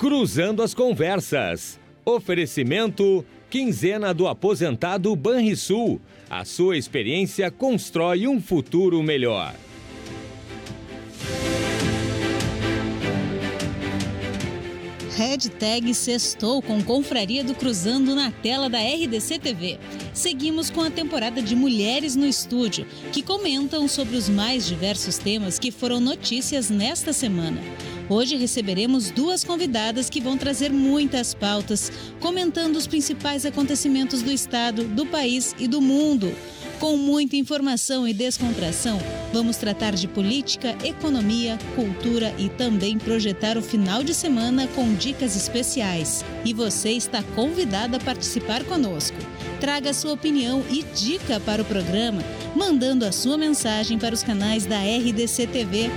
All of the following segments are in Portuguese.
Cruzando as Conversas. Oferecimento Quinzena do Aposentado Banrisul. A sua experiência constrói um futuro melhor. Hashtag Sextou com Confraria do Cruzando na tela da RDC TV. Seguimos com a temporada de Mulheres no Estúdio, que comentam sobre os mais diversos temas que foram notícias nesta semana. Hoje receberemos duas convidadas que vão trazer muitas pautas, comentando os principais acontecimentos do estado, do país e do mundo. Com muita informação e descontração, vamos tratar de política, economia, cultura e também projetar o final de semana com dicas especiais. E você está convidada a participar conosco. Traga sua opinião e dica para o programa, mandando a sua mensagem para os canais da RDC TV.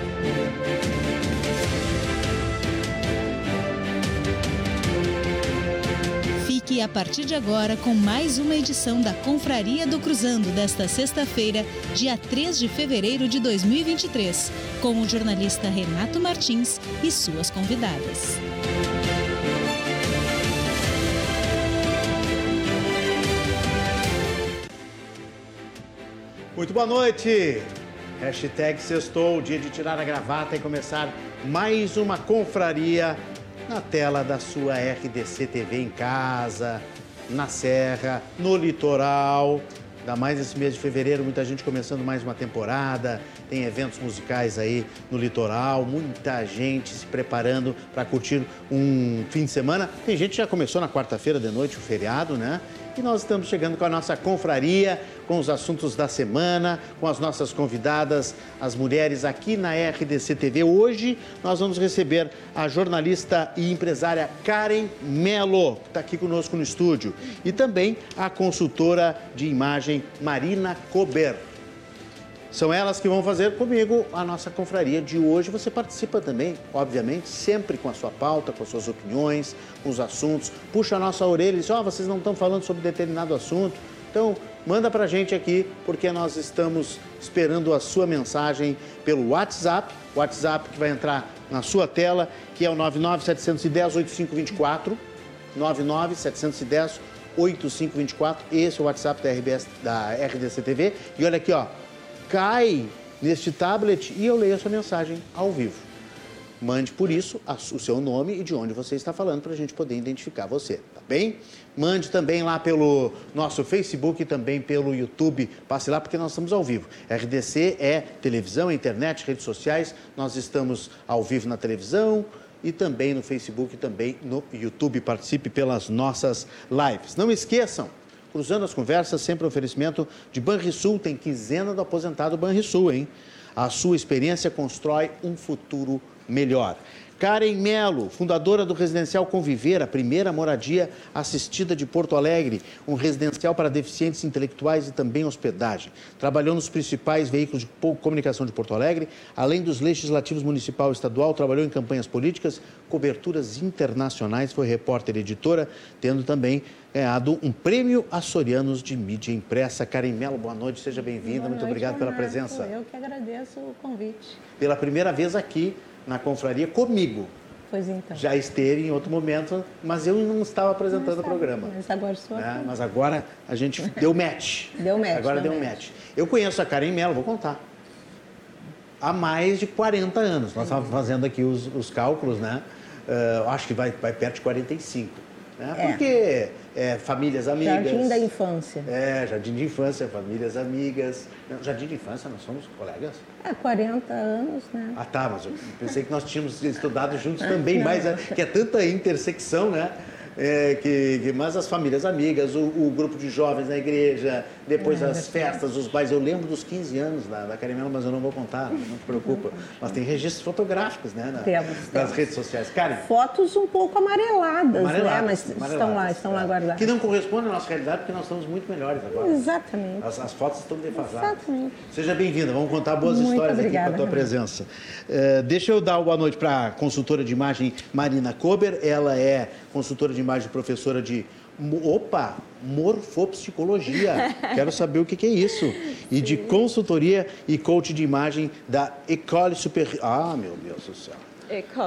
Fique a partir de agora com mais uma edição da Confraria do Cruzando desta sexta-feira, dia 3 de fevereiro de 2023, com o jornalista Renato Martins e suas convidadas. Muito boa noite! Hashtag sextou, dia de tirar a gravata e começar mais uma confraria na tela da sua RDC TV em casa, na Serra, no litoral. Ainda mais esse mês de fevereiro, muita gente começando mais uma temporada, tem eventos musicais aí no litoral, muita gente se preparando para curtir um fim de semana. Tem gente que já começou na quarta-feira de noite, o feriado, né? E nós estamos chegando com a nossa confraria, com os assuntos da semana, com as nossas convidadas, as mulheres aqui na RDC TV. Hoje nós vamos receber a jornalista e empresária Karen Melo, que está aqui conosco no estúdio, e também a consultora de imagem Marina Cober. São elas que vão fazer comigo a nossa confraria de hoje. Você participa também, obviamente, sempre com a sua pauta, com as suas opiniões, com os assuntos. Puxa a nossa orelha e diz: Ó, oh, vocês não estão falando sobre determinado assunto. Então, manda pra gente aqui, porque nós estamos esperando a sua mensagem pelo WhatsApp. WhatsApp que vai entrar na sua tela, que é o 99710-8524. 99710-8524. Esse é o WhatsApp da, RBS, da RDC TV. E olha aqui, ó cai neste tablet e eu leio a sua mensagem ao vivo. Mande por isso o seu nome e de onde você está falando para a gente poder identificar você, tá bem? Mande também lá pelo nosso Facebook e também pelo YouTube. Passe lá porque nós estamos ao vivo. RDC é televisão, internet, redes sociais. Nós estamos ao vivo na televisão e também no Facebook e também no YouTube. Participe pelas nossas lives. Não esqueçam, Cruzando as conversas, sempre oferecimento de Banrisul, tem quinzena do aposentado Banrisul, hein? A sua experiência constrói um futuro melhor. Karen Melo, fundadora do Residencial Conviver, a primeira moradia assistida de Porto Alegre, um residencial para deficientes intelectuais e também hospedagem. Trabalhou nos principais veículos de comunicação de Porto Alegre, além dos legislativos municipal e estadual, trabalhou em campanhas políticas, coberturas internacionais, foi repórter e editora, tendo também ganhado um prêmio Açorianos de mídia impressa. Karen Melo, boa noite, seja bem-vinda, muito obrigado pela presença. Eu que agradeço o convite. Pela primeira vez aqui na confraria comigo. Pois então. Já esteve em outro momento, mas eu não estava apresentando o programa. Mas agora sou né? Mas agora a gente deu match. deu match. Agora deu, deu match. match. Eu conheço a Karen Mello, vou contar. Há mais de 40 anos. Nós estávamos fazendo aqui os, os cálculos, né? Uh, acho que vai, vai perto de 45. Né? É. Porque é, famílias amigas. Jardim da infância. É, jardim de infância, famílias amigas. Jardim de infância, nós somos colegas? É, 40 anos, né? Ah, tá, mas eu pensei que nós tínhamos estudado juntos também, mas é, que é tanta intersecção, né? É, que, que, mais as famílias amigas, o, o, grupo de jovens na igreja, depois é, as festas, os bailes. Eu lembro dos 15 anos da, da Carimela, mas eu não vou contar, não te preocupa. Mas tem registros fotográficos, né? Na, temos, nas redes sociais. Karen, Fotos um pouco amareladas, amareladas né? Mas amareladas, estão lá, estão é. lá guardadas. Que não correspondem à nossa realidade, porque nós estamos muito melhores agora. Exatamente. As, as fotos estão defasadas. Exatamente. Seja bem-vinda, vamos contar boas muito histórias obrigada, aqui com a tua presença. Uh, deixa eu dar boa noite para a consultora de imagem Marina Kober. Ela é consultora de imagem, professora de opa, morfopsicologia. Quero saber o que, que é isso. E Sim. de consultoria e coach de imagem da École Supérieure. Ah, meu Deus do céu.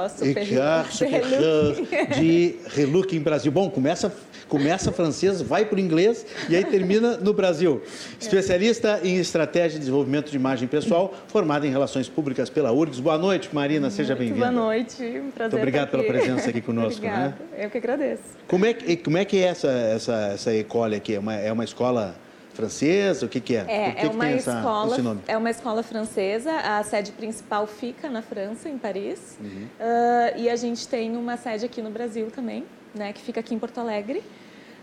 Supérieure de Relooking Brasil. Bom, começa, começa francês, vai para o inglês e aí termina no Brasil. Especialista em estratégia de desenvolvimento de imagem pessoal, formada em relações públicas pela URGS. Boa noite, Marina, seja bem-vinda. Boa noite, um prazer Muito obrigado pela presença aqui conosco. Obrigada, né? eu que agradeço. Como é, como é que é essa, essa, essa ecole aqui? É uma, é uma escola francesa? O que, que é? É, que é, uma essa, escola, é uma escola francesa. A sede principal fica na França, em Paris. Uhum. Uh, e a gente tem uma sede aqui no Brasil também, né, que fica aqui em Porto Alegre.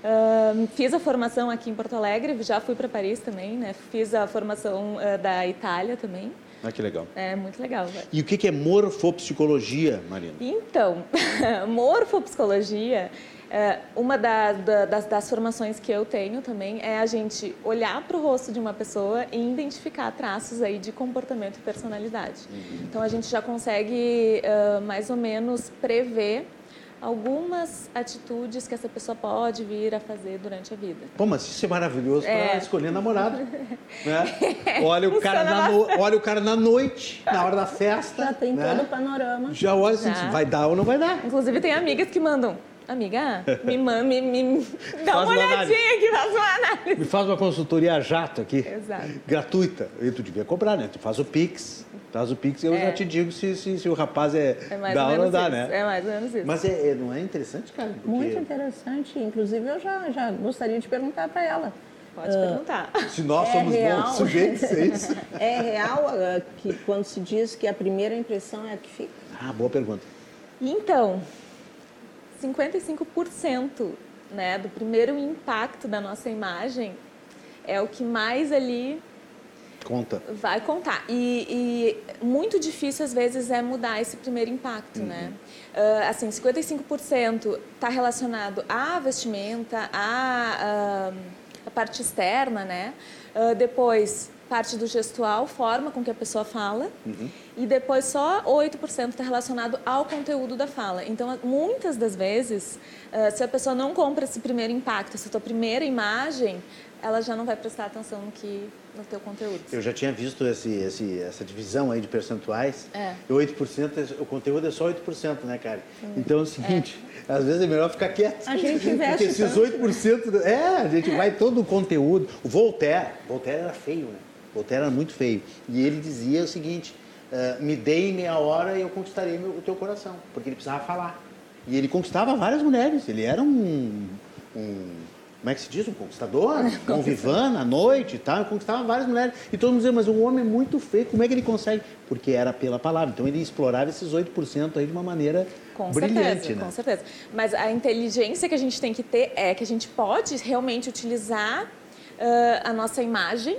Uh, fiz a formação aqui em Porto Alegre, já fui para Paris também, né? Fiz a formação uh, da Itália também. Ah, que legal. É muito legal. E o que é morfopsicologia, Marina? Então, morfopsicologia é, uma da, da, das, das, formações que eu tenho também é a gente olhar para o rosto de uma pessoa e identificar traços aí de comportamento e personalidade. Uhum. Então a gente já consegue uh, mais ou menos prever algumas atitudes que essa pessoa pode vir a fazer durante a vida. Pô, mas isso é maravilhoso é. para escolher namorado. né? olha, o cara na no... olha o cara na noite, na hora da festa. Já tem né? todo o panorama. Já olha assim, Já. vai dar ou não vai dar. Inclusive tem amigas que mandam Amiga, me, me, me dá faz uma olhadinha aqui, faz uma análise. Me faz uma consultoria jato aqui. Exato. Gratuita. E tu devia cobrar, né? Tu faz o Pix. Faz o Pix e eu é. já te digo se, se, se, o rapaz é, é dá ou não dá, isso. né? É mais ou menos isso. Mas é, é, não é interessante, cara? Porque... Muito interessante. Inclusive, eu já, já gostaria de perguntar para ela. Pode uh, perguntar. Se nós é somos real, bons sujeitos, é isso? É real uh, que quando se diz que a primeira impressão é a que fica? Ah, boa pergunta. Então, 55% né, do primeiro impacto da nossa imagem é o que mais ali conta. vai contar. E, e, muito difícil às vezes é mudar esse primeiro impacto uhum. né uh, assim 55% está relacionado à vestimenta à, à, parte externa né? Uh, depois parte do gestual, forma com que a pessoa fala, uhum. e depois só 8% está relacionado ao conteúdo da fala. Então, muitas das vezes, uh, se a pessoa não compra esse primeiro impacto, essa tua primeira imagem, ela já não vai prestar atenção no que no teu conteúdo. Eu já tinha visto esse, esse, essa divisão aí de percentuais. É. E 8%, é, o conteúdo é só 8%, né, cara? Hum. Então é o seguinte, é. às vezes é melhor ficar quieto. A gente investe Porque esses 8%, é, a gente vai todo o conteúdo. O Voltaire, Voltaire era feio, né? Voltaire era muito feio. E ele dizia o seguinte: uh, me dei meia hora e eu conquistarei meu, o teu coração. Porque ele precisava falar. E ele conquistava várias mulheres. Ele era um, um como é que se diz? Um conquistador, um vivana à noite e tal, eu conquistava várias mulheres. E todo mundo dizia, mas o homem é muito feio, como é que ele consegue? Porque era pela palavra. Então ele explorava esses 8% aí de uma maneira com brilhante, certeza, né? Com certeza. Mas a inteligência que a gente tem que ter é que a gente pode realmente utilizar uh, a nossa imagem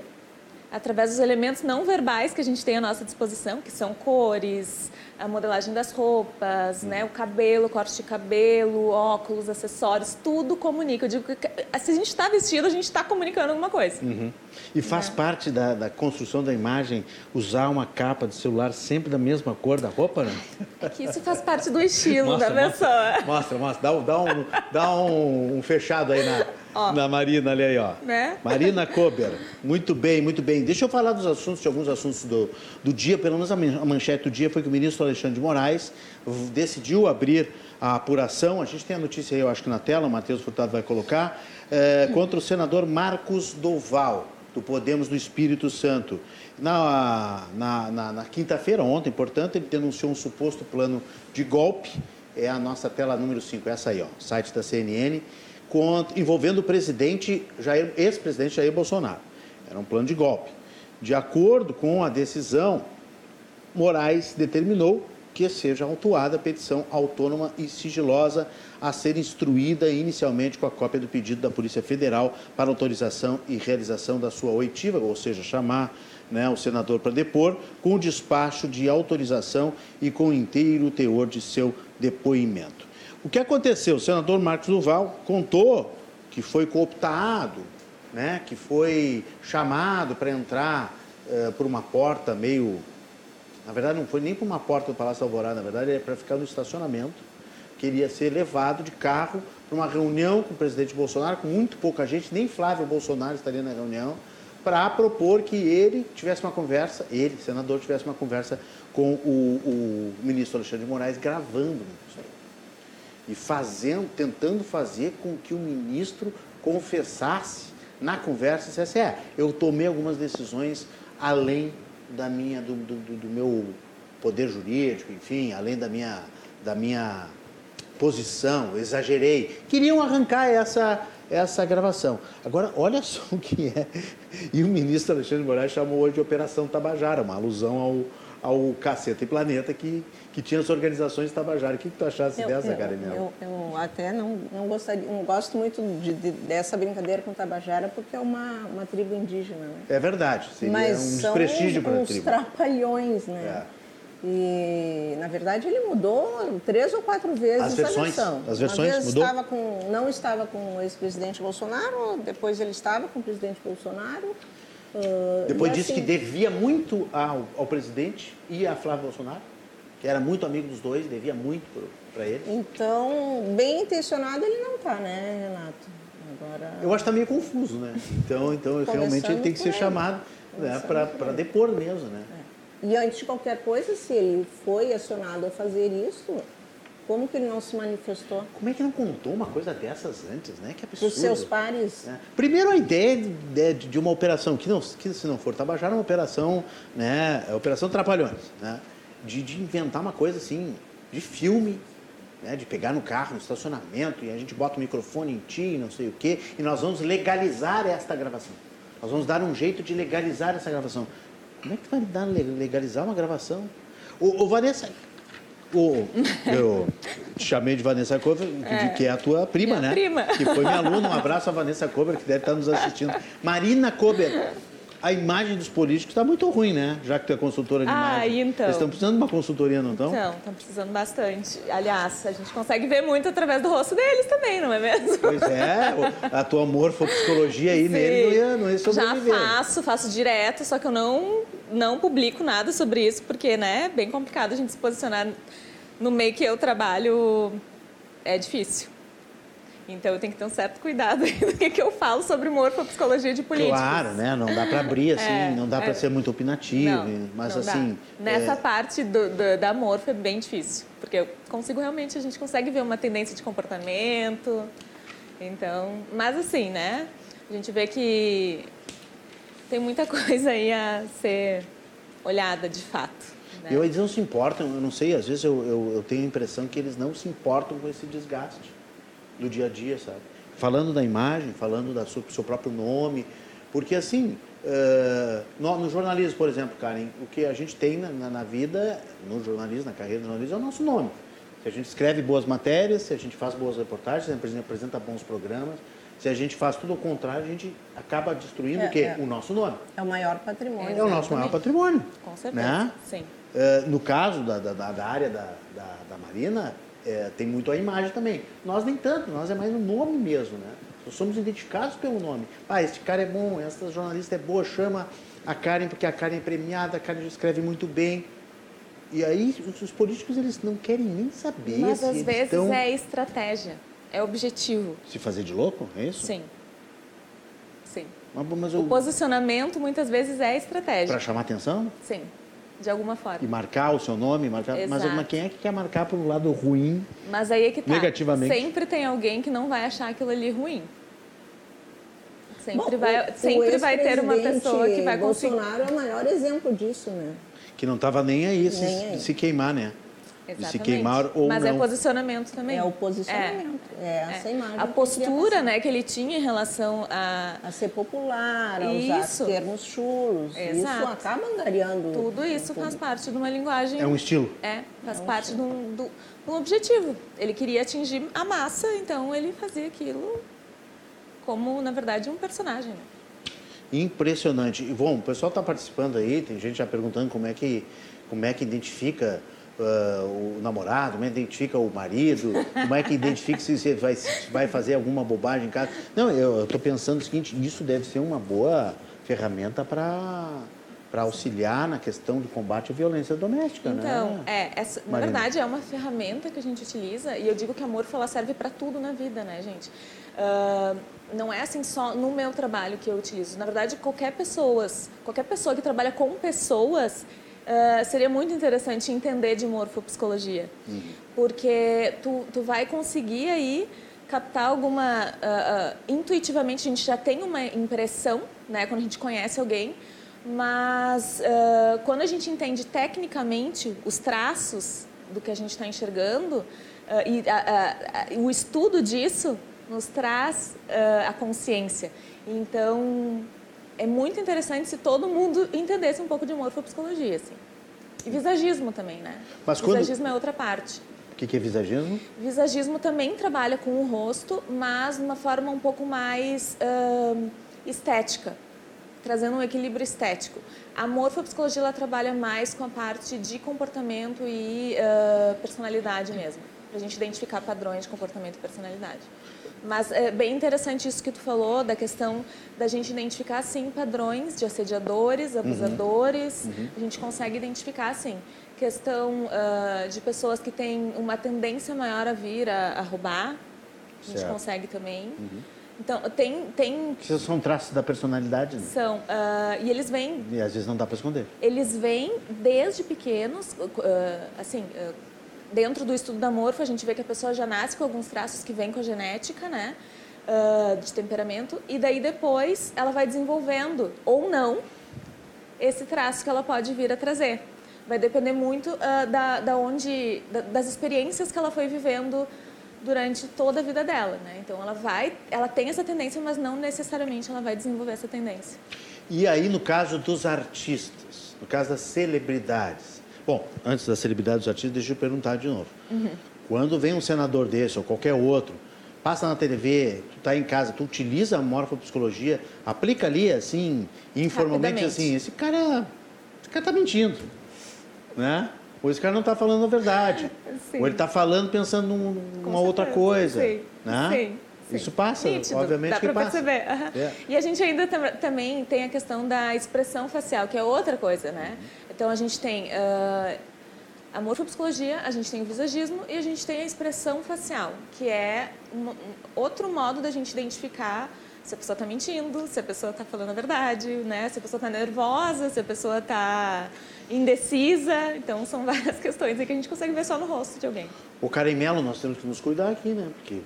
através dos elementos não verbais que a gente tem à nossa disposição, que são cores, a modelagem das roupas, né, o cabelo, corte de cabelo, óculos, acessórios, tudo comunica. Eu digo que se a gente está vestido, a gente está comunicando alguma coisa. Uhum. E faz é. parte da, da, construção da imagem usar uma capa de celular sempre da mesma cor da roupa, né? É que isso faz parte do estilo mostra, da pessoa. Mostra, mostra. Dá, dá, um, dá um, um fechado aí na Ó. Na Marina, ali aí, ó. Né? Marina Kober. Muito bem, muito bem. Deixa eu falar dos assuntos, de alguns assuntos do, do dia. Pelo menos a manchete do dia foi que o ministro Alexandre de Moraes decidiu abrir a apuração. A gente tem a notícia aí, eu acho que na tela, o Matheus Furtado vai colocar, é, contra o senador Marcos Doval, do Podemos do Espírito Santo. Na, na, na, na quinta-feira, ontem, portanto, ele denunciou um suposto plano de golpe. É a nossa tela número 5, essa aí, ó, site da CNN contra, envolvendo o presidente, ex-presidente Jair Bolsonaro. Era um plano de golpe. De acordo com a decisão, Moraes determinou que seja autuada a petição autônoma e sigilosa a ser instruída inicialmente com a cópia do pedido da Polícia Federal para autorização e realização da sua oitiva, ou seja, chamar né, o senador para depor, com o despacho de autorização e com o inteiro teor de seu depoimento. O que aconteceu? O senador Marcos Duval contou que foi cooptado, né, que foi chamado para entrar uh, por uma porta meio. Na verdade, não foi nem por uma porta do Palácio Alvorada, na verdade, era para ficar no estacionamento. Queria ser levado de carro para uma reunião com o presidente Bolsonaro, com muito pouca gente, nem Flávio Bolsonaro estaria na reunião, para propor que ele tivesse uma conversa, ele, senador, tivesse uma conversa com o, o ministro Alexandre de Moraes gravando isso aí. E fazendo, tentando fazer com que o ministro confessasse na conversa, dissesse, é, eu tomei algumas decisões além da minha, do, do, do meu poder jurídico, enfim, além da minha, da minha posição, exagerei. Queriam arrancar essa, essa gravação. Agora, olha só o que é. E o ministro Alexandre de Moraes chamou hoje de Operação Tabajara, uma alusão ao, ao Caceta e Planeta que, que tinha as organizações Tabajara. O que, que tu achaste eu, dessa, Karen? Eu, eu, até não, não, gostaria, não gosto muito de, de, dessa brincadeira com Tabajara porque é uma, uma tribo indígena. Né? É verdade, seria Mas um desprestígio para a tribo. Mas são uns trapalhões, né? É. E, na verdade, ele mudou três ou quatro vezes as versões, versão. As versões Uma vez mudou? Estava com, não estava com o ex-presidente Bolsonaro, depois ele estava com o presidente Bolsonaro. Uh, depois disse assim, que devia muito ao, ao, presidente e a Flávio Bolsonaro, que era muito amigo dos dois, devia muito para ele. Então, bem intencionado ele não está, né, Renato? Agora... Eu acho que está meio confuso, né? Então, então realmente ele tem que ser ele. chamado né, para depor mesmo, né? É. E antes de qualquer coisa, se ele foi acionado a fazer isso, como que ele não se manifestou? Como é que não contou uma coisa dessas antes, né? Que absurdo. Os seus pares. É. Primeiro a ideia de, de, de, uma operação, que, não, que se não for Tabajara, é uma operação, né? É operação Trapalhões, né? De, de inventar uma coisa assim, de filme, né? de pegar no carro, no estacionamento, e a gente bota o microfone em ti, não sei o quê, e nós vamos legalizar esta gravação. Nós vamos dar um jeito de legalizar essa gravação. Como é que vai dar, legalizar uma gravação? Ô, ô Vanessa, ô, eu te chamei de Vanessa Cover, é. que é a tua prima, minha né? Prima. Que foi minha aluna. Um abraço a Vanessa Cover, que deve estar nos assistindo. Marina Cober, a imagem dos políticos está muito ruim, né? Já que tu é consultora de ah, imagem. então. Eles estão precisando de uma consultoria, não estão? Então, estão precisando bastante. Aliás, a gente consegue ver muito através do rosto deles também, não é mesmo? Pois é, a tua psicologia aí Sim. nele não ia, não ia sobreviver. Já faço, faço direto, só que eu não, não publico nada sobre isso, porque né, é bem complicado a gente se posicionar no meio que eu trabalho, é difícil. Então eu tenho que ter um certo cuidado do que, que eu falo sobre morfopsicologia de políticos. Claro, né? Não dá para abrir assim, é, não dá para é, ser muito opinativo, não, mas não assim. Dá. Nessa é... parte do, do, da morfo é bem difícil, porque eu consigo realmente, a gente consegue ver uma tendência de comportamento. Então, mas assim, né? A gente vê que tem muita coisa aí a ser olhada de fato. Né? E eles não se importam, eu não sei, às vezes eu, eu, eu tenho a impressão que eles não se importam com esse desgaste do dia a dia, sabe? Falando da imagem, falando do seu, seu próprio nome, porque assim, uh, no, no, jornalismo, por exemplo, Karen, o que a gente tem na, na, na, vida, no jornalismo, na carreira do jornalismo, é o nosso nome. Se a gente escreve boas matérias, se a gente faz boas reportagens, se a gente apresenta bons programas, se a gente faz tudo ao contrário, a gente acaba destruindo é, o quê? É. O nosso nome. É o maior patrimônio. É o nosso maior patrimônio. Com certeza, né? sim. Uh, no caso da, da, da área da, da, da Marina, é, tem muito a imagem também. Nós nem tanto, nós é mais o nome mesmo, né? Nós somos identificados pelo nome. Ah, este cara é bom, essa jornalista é boa, chama a Karen porque a Karen é premiada, a Karen escreve muito bem. E aí os, políticos eles não querem nem saber. Mas às vezes é estratégia, é objetivo. Se fazer de louco, é isso? Sim. Sim. Mas, mas eu... O posicionamento muitas vezes é estratégia. Para chamar atenção? Sim de alguma forma. E marcar o seu nome, marcar, mas, mas quem é que quer marcar para o lado ruim? Mas aí é que tá. Negativamente. Sempre tem alguém que não vai achar aquilo ali ruim. Sempre Bom, vai, sempre vai ter uma pessoa que vai conseguir. Bolsonaro é o maior exemplo disso, né? Que não estava nem aí, nem se, aí. se queimar, né? Exatamente. se queimar ou Mas é não. é posicionamento também. É o posicionamento. É, é essa é. imagem. A postura né, que ele tinha em relação a... A ser popular, a isso. usar termos chulos. Exato. Isso acaba angariando... Tudo isso faz parte de uma linguagem... É um estilo. É, faz é um parte de um, de um objetivo. Ele queria atingir a massa, então ele fazia aquilo como, na verdade, um personagem. Né? Impressionante. Bom, o pessoal está participando aí, tem gente já perguntando como é que, como é que identifica uh, o namorado, como é que identifica o marido, como é que identifica se você vai, se vai fazer alguma bobagem em casa. Não, eu estou pensando o seguinte, isso deve ser uma boa ferramenta para para auxiliar na questão do combate à violência doméstica, então, né? é, essa, na verdade é uma ferramenta que a gente utiliza e eu digo que a Morfa ela serve para tudo na vida, né, gente? Uh, não é assim só no meu trabalho que eu utilizo. Na verdade, qualquer pessoas, qualquer pessoa que trabalha com pessoas, uh, seria muito interessante entender de morfopsicologia. Uhum. Porque tu, tu vai conseguir aí captar alguma... Uh, uh, intuitivamente, a gente já tem uma impressão, né? Quando a gente conhece alguém, mas quando a gente entende tecnicamente os traços do que a gente está enxergando, e o estudo disso nos traz a consciência. Então, é muito interessante se todo mundo entendesse um pouco de morfopsicologia, assim. E visagismo também, né? Mas visagismo quando... é outra parte. O que, que é visagismo? Visagismo também trabalha com o rosto, mas de uma forma um pouco mais uh, estética, trazendo um equilíbrio estético. A morfopsicologia ela trabalha mais com a parte de comportamento e uh, personalidade mesmo, para a gente identificar padrões de comportamento e personalidade. Mas é bem interessante isso que tu falou, da questão da gente identificar, sim, padrões de assediadores, uhum. abusadores. Uhum. A gente consegue identificar, sim. Questão uh, de pessoas que têm uma tendência maior a vir a, a roubar. A gente certo. consegue também. Uhum. Então, tem... tem... Isso são traços da personalidade, né? São. Uh, e eles vêm... E às vezes não dá para esconder. Eles vêm desde pequenos, uh, assim dentro do estudo da morfo, a gente vê que a pessoa já nasce com alguns traços que vêm com a genética, né? Uh, de temperamento, e daí depois ela vai desenvolvendo, ou não, esse traço que ela pode vir a trazer. Vai depender muito uh, da, da onde, da, das experiências que ela foi vivendo durante toda a vida dela, né? Então ela vai, ela tem essa tendência, mas não necessariamente ela vai desenvolver essa tendência. E aí no caso dos artistas, no caso das celebridades, Bom, antes da celebridade dos artistas, deixa eu perguntar de novo. Uhum. Quando vem um senador desse ou qualquer outro, passa na TV, tu está em casa, tu utiliza a morfopsicologia, aplica ali assim, informalmente assim, esse cara, esse cara tá mentindo, né? Ou esse cara não está falando a verdade. Sim. Ou ele está falando pensando numa outra coisa, sim. né? Sim. Sim. Isso passa, Nítido, obviamente dá que passa. perceber. Uhum. E a gente ainda tam também tem a questão da expressão facial, que é outra coisa, né? Uhum. Então a gente tem uh, a morfopsicologia, a gente tem o visagismo e a gente tem a expressão facial, que é um, um outro modo da gente identificar se a pessoa está mentindo, se a pessoa está falando a verdade, né? se a pessoa está nervosa, se a pessoa está indecisa. Então, são várias questões que a gente consegue ver só no rosto de alguém. O caramelo, nós temos que nos cuidar aqui, né? Porque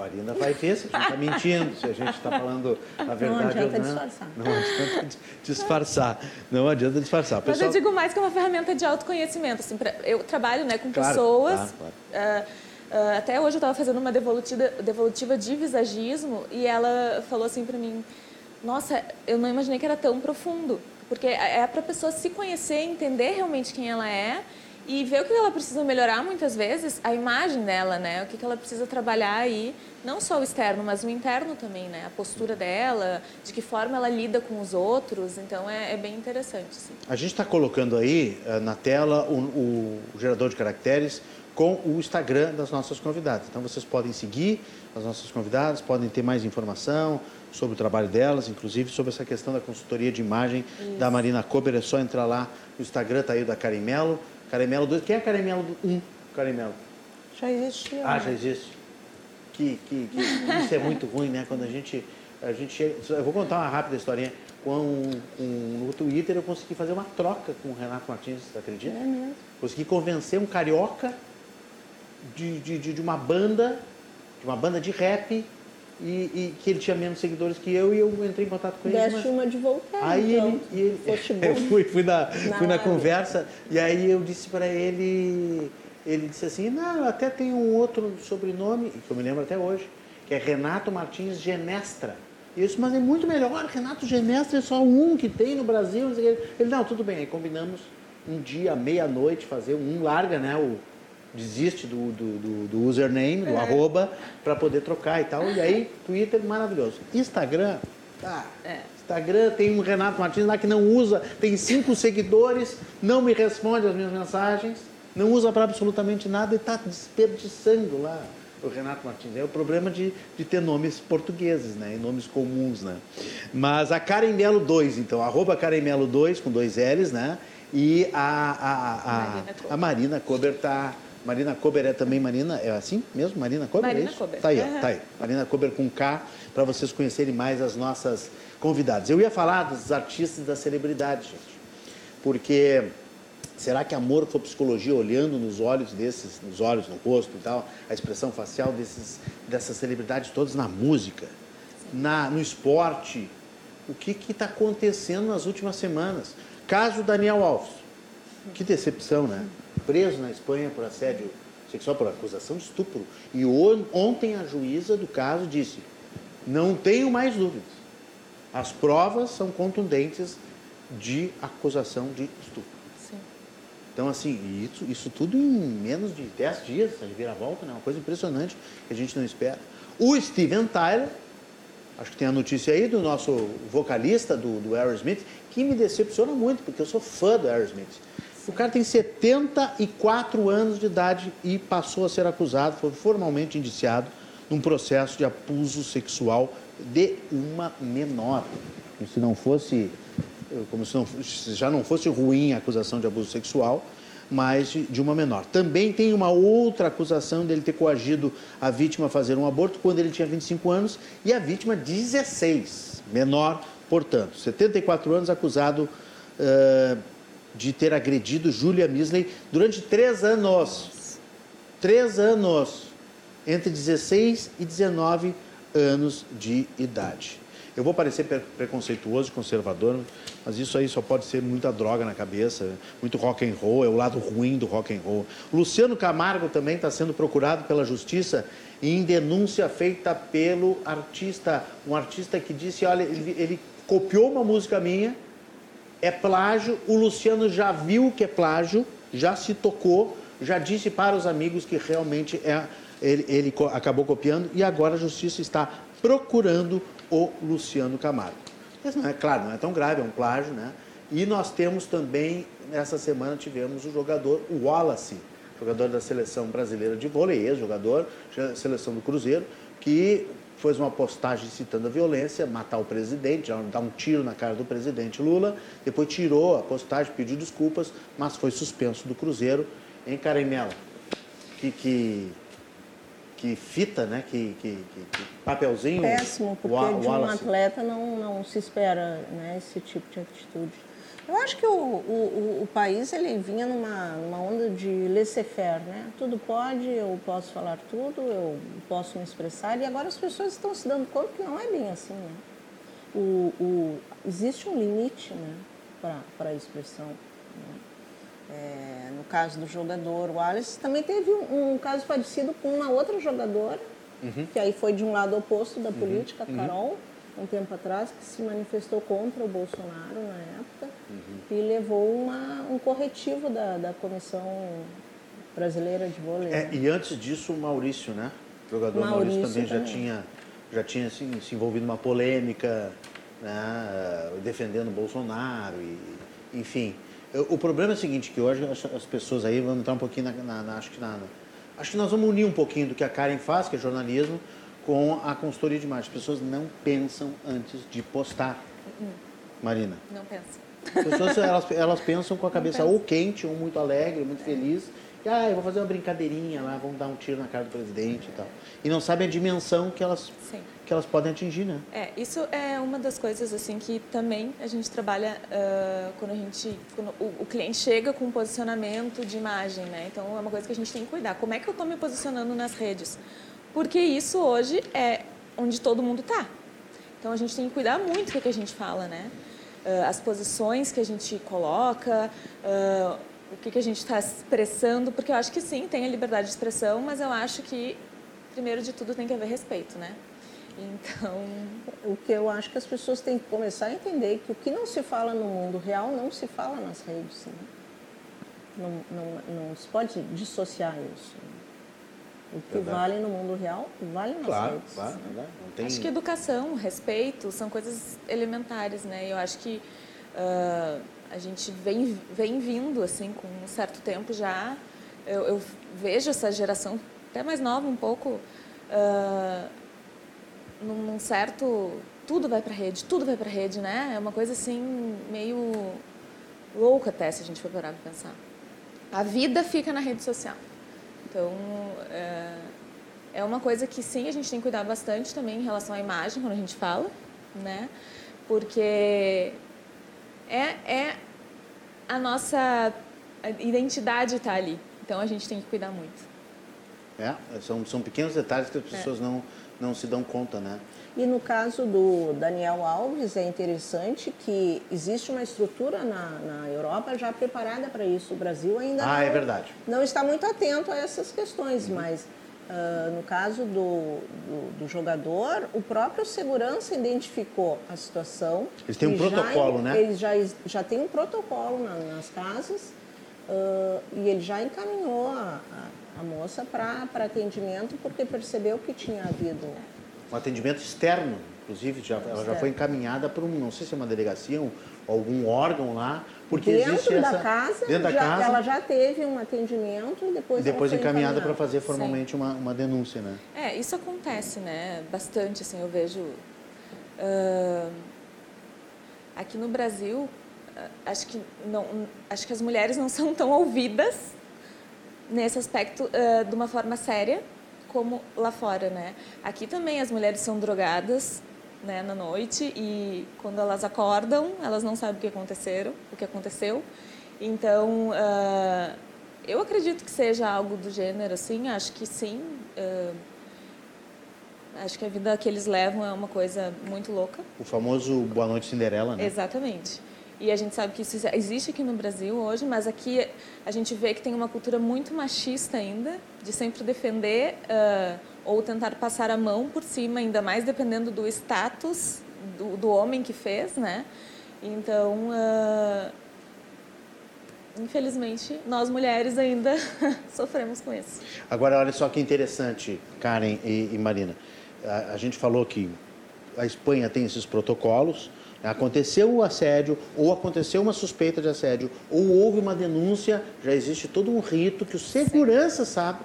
Marina vai ver se a gente está mentindo, se a gente está falando a verdade não adianta ou não. Disfarçar. Não adianta disfarçar. Não adianta disfarçar. Pessoal... Mas eu digo mais que é uma ferramenta de autoconhecimento. Assim, pra, eu trabalho né, com claro, pessoas. Claro, claro. Uh, uh, até hoje eu estava fazendo uma devolutiva, devolutiva de visagismo e ela falou assim para mim: Nossa, eu não imaginei que era tão profundo. Porque é, é para a pessoa se conhecer, entender realmente quem ela é e ver o que ela precisa melhorar muitas vezes, a imagem dela, né? O que ela precisa trabalhar aí, não só o externo, mas o interno também, né? A postura dela, de que forma ela lida com os outros, então é, é bem interessante. Sim. A gente está colocando aí uh, na tela o, o gerador de caracteres com o Instagram das nossas convidadas. Então vocês podem seguir as nossas convidadas, podem ter mais informação sobre o trabalho delas, inclusive sobre essa questão da consultoria de imagem Isso. da Marina Kober. É só entrar lá no Instagram, tá aí o da Carimelo. Caramelo 2. Quem é Caramelo 1? Caramelo. Já existe. Ah, já existe. Que, que, que, isso é muito ruim, né? Quando a gente, a gente chega... Eu vou contar uma rápida historinha. Com, com, no Twitter eu consegui fazer uma troca com o Renato Martins, você acredita? É mesmo. Consegui convencer um carioca de, de, de, de uma banda, de uma banda de rap, e, e, que ele tinha menos seguidores que eu e eu entrei em contato com ele. Deste mas... uma de voltar. Aí então, ele, ele eu fui, fui na, fui na conversa e aí eu disse para ele, ele disse assim, não, até tem um outro sobrenome, que eu me lembro até hoje, que é Renato Martins Genestra. Eu disse, mas é muito melhor, Renato Genestra é só um que tem no Brasil. Ele, não, tudo bem, aí combinamos um dia, meia-noite, fazer um larga, né, o, desiste do, do, do, do username, do é. arroba, para poder trocar e tal. E aí, Twitter maravilhoso. Instagram, tá. É. Instagram tem um Renato Martins lá que não usa, tem cinco seguidores, não me responde as minhas mensagens, não usa para absolutamente nada e está desperdiçando lá o Renato Martins. É o problema de, de ter nomes portugueses, né? E nomes comuns, né? Mas a Karen Melo 2, então, arroba Karen Melo 2, com dois L's, né? E a, a, a, a Marina Kober está Marina Kober é também Marina, é assim mesmo? Marina Kober? Marina é isso? Kober. Tá aí, Uhum. tá aí. Marina Kober com K, para vocês conhecerem mais as nossas convidadas. Eu ia falar dos artistas e das celebridades, gente. Porque será que a morfopsicologia, olhando nos olhos desses, nos olhos, no rosto e tal, a expressão facial desses, dessas celebridades todas na música, na, no esporte, o que está acontecendo nas últimas semanas? Caso Daniel Alves. Que decepção, né? Preso na Espanha por assédio sexual, por acusação de estupro. E on- ontem a juíza do caso disse: não tenho mais dúvidas. As provas são contundentes de acusação de estupro. Sim. Então, assim, isso, isso tudo em menos de 10 dias, essa reviravolta, né? Uma coisa impressionante que a gente não espera. O Steven Tyler, acho que tem a notícia aí do nosso vocalista do, do Aerosmith, que me decepciona muito, porque eu sou fã do Aerosmith. O cara tem 74 anos de idade e passou a ser acusado, foi formalmente indiciado num processo de abuso sexual de uma menor. Se não fosse, como se, não, se já não fosse ruim a acusação de abuso sexual, mas de, uma menor. Também tem uma outra acusação dele ter coagido a vítima a fazer um aborto quando ele tinha 25 anos e a vítima 16, menor, portanto, 74 anos, acusado eh, de ter agredido Julia Misley durante três anos. Três anos. Entre 16 e 19 anos de idade. Eu vou parecer pre- preconceituoso, conservador, mas isso aí só pode ser muita droga na cabeça, muito rock and roll, é o lado ruim do rock and roll. Luciano Camargo também está sendo procurado pela justiça em denúncia feita pelo artista, um artista que disse, olha, ele, ele copiou uma música minha, é plágio, o Luciano já viu que é plágio, já se tocou, já disse para os amigos que realmente é, ele, ele acabou copiando e agora a justiça está procurando o Luciano Camargo. Mas não é claro, não é tão grave, é um plágio, né? E nós temos também, nessa semana, tivemos o jogador Wallace, jogador da seleção brasileira de vôlei, ex-jogador, seleção do Cruzeiro, que fez uma postagem citando a violência, matar o presidente, dar um tiro na cara do presidente Lula, depois tirou a postagem, pediu desculpas, mas foi suspenso do Cruzeiro em Carimela. Que, que, que fita, né? Que, que, que- papelzinho. Péssimo, porque Wa- de um atleta não, não se espera né, esse tipo de atitude. Eu acho que o, o, o- país ele vinha numa, numa onda de laissez-faire, né? Tudo pode, eu posso falar tudo, eu posso me expressar, e agora as pessoas estão se dando conta que não é bem assim, né? O, o, existe um limite né, para a expressão. né? É, no caso do jogador, o Alice também teve um, um caso parecido com uma outra jogadora, que aí foi de um lado oposto da política, a Carol, um tempo atrás, que se manifestou contra o Bolsonaro na época e levou uma, um corretivo da, da Comissão Brasileira de Vôlei. É, né? e antes disso, o Maurício, né? O jogador Maurício, Maurício também, já também. tinha, já tinha assim, se envolvido numa polêmica, né? defendendo o Bolsonaro, e, enfim. O problema é o seguinte, que hoje as, as pessoas aí vão entrar um pouquinho na, na- na- acho que na, acho que nós vamos unir um pouquinho do que a Karen faz, que é jornalismo, com a consultoria de imagem. As pessoas não pensam antes de postar. Marina. Não pensa. As pessoas elas, elas pensam com a cabeça ou quente, ou muito alegre, ou muito feliz. E, ah, eu vou fazer uma brincadeirinha lá, vamos dar um tiro na cara do presidente e tal. E não sabem a dimensão que elas, Sim. que elas podem atingir, né? É, isso é uma das coisas assim que também a gente trabalha ah, quando a gente, quando o, o cliente chega com um posicionamento de imagem, né? Então é uma coisa que a gente tem que cuidar. Como é que eu estou me posicionando nas redes? Porque isso hoje é onde todo mundo está. Então a gente tem que cuidar muito do que, a gente fala, né? Ah, as posições que a gente coloca, ah, o que, a gente está expressando, porque eu acho que sim, tem a liberdade de expressão, mas eu acho que primeiro de tudo tem que haver respeito, né? Então, O que eu acho que as pessoas têm que começar a entender é que o que não se fala no mundo real não se fala nas redes. né? Não, não, não se pode dissociar isso. O que Verdade. vale no mundo real vale nas Claro, redes. claro. né? Não tem... acho que educação, respeito são coisas elementares, né? Eu acho que ah, a gente vem, vem vindo, assim, com um certo tempo já. Eu, eu vejo essa geração, até mais nova um pouco, num, num certo... Tudo vai para rede, tudo vai para rede, né? É uma coisa, assim, meio louca até, se a gente for parar para pensar. A vida fica na rede social. Então, é, é uma coisa que sim, a gente tem que cuidar bastante também em relação à imagem quando a gente fala, né? Porque é, é a nossa identidade está ali. Então a gente tem que cuidar muito. É, são, são pequenos detalhes que as pessoas é. não, não se dão conta, né? E no caso do Daniel Alves, é interessante que existe uma estrutura na, na Europa já preparada para isso. O Brasil ainda ah, não, é verdade. não está muito atento a essas questões, uhum. mas uh, no caso do, do, do, jogador, o próprio segurança identificou a situação. Eles têm um protocolo, já, né? Eles já, já têm um protocolo na, nas casas uh, e ele já encaminhou a, a, a moça para atendimento porque percebeu que tinha havido um atendimento externo, inclusive já, ela já foi encaminhada para um, não sei se é uma delegacia, um, algum órgão lá, porque dentro existe da essa, casa, dentro da já, casa, ela já teve um atendimento e depois depois encaminhada para fazer formalmente uma, uma denúncia, né? É, isso acontece, né? Bastante, assim, eu vejo uh, aqui no Brasil, acho que não, acho que as mulheres não são tão ouvidas nesse aspecto uh, de uma forma séria como lá fora, né? Aqui também as mulheres são drogadas, né, na noite e quando elas acordam, elas não sabem o que aconteceram, o que aconteceu. Então, uh, eu acredito que seja algo do gênero, assim, acho que sim. Uh, acho que a vida que eles levam é uma coisa muito louca. O famoso Boa Noite Cinderela, né? Exatamente. E a gente sabe que isso existe aqui no Brasil hoje, mas aqui a gente vê que tem uma cultura muito machista ainda, de sempre defender uh, ou tentar passar a mão por cima, ainda mais dependendo do status do, do homem que fez, né? Então, uh, infelizmente, nós mulheres ainda sofremos com isso. Agora, olha só que interessante, Karen e, e Marina. A, a gente falou que a Espanha tem esses protocolos, Aconteceu o assédio, ou aconteceu uma suspeita de assédio, ou houve uma denúncia, já existe todo um rito que o segurança sabe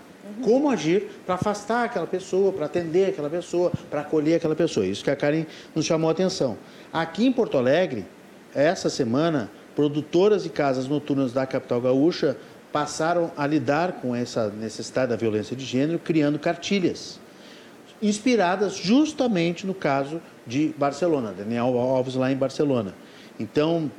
como agir para afastar aquela pessoa, para atender aquela pessoa, para acolher aquela pessoa. Isso que a Karen nos chamou a atenção. Aqui em Porto Alegre, essa semana, produtoras de casas noturnas da capital gaúcha passaram a lidar com essa necessidade da violência de gênero, criando cartilhas inspiradas justamente no caso de Barcelona, Daniel Alves lá em Barcelona. Então,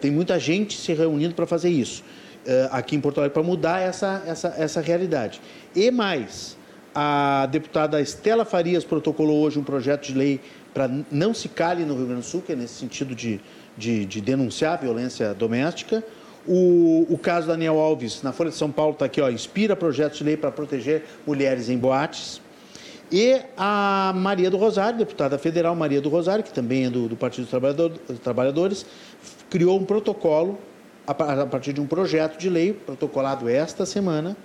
tem muita gente se reunindo para fazer isso uh, aqui em Porto Alegre, para mudar essa, essa, essa realidade. E mais, a deputada Estela Farias protocolou hoje um projeto de lei para não se cale no Rio Grande do Sul, que é nesse sentido de, de, de denunciar a violência doméstica. O, o, caso Daniel Alves, na Folha de São Paulo, está aqui, ó, inspira projetos de lei para proteger mulheres em boates. E a Maria do Rosário, deputada federal Maria do Rosário, que também é do, do Partido dos Trabalhadores, criou um protocolo a partir de um projeto de lei protocolado esta semana.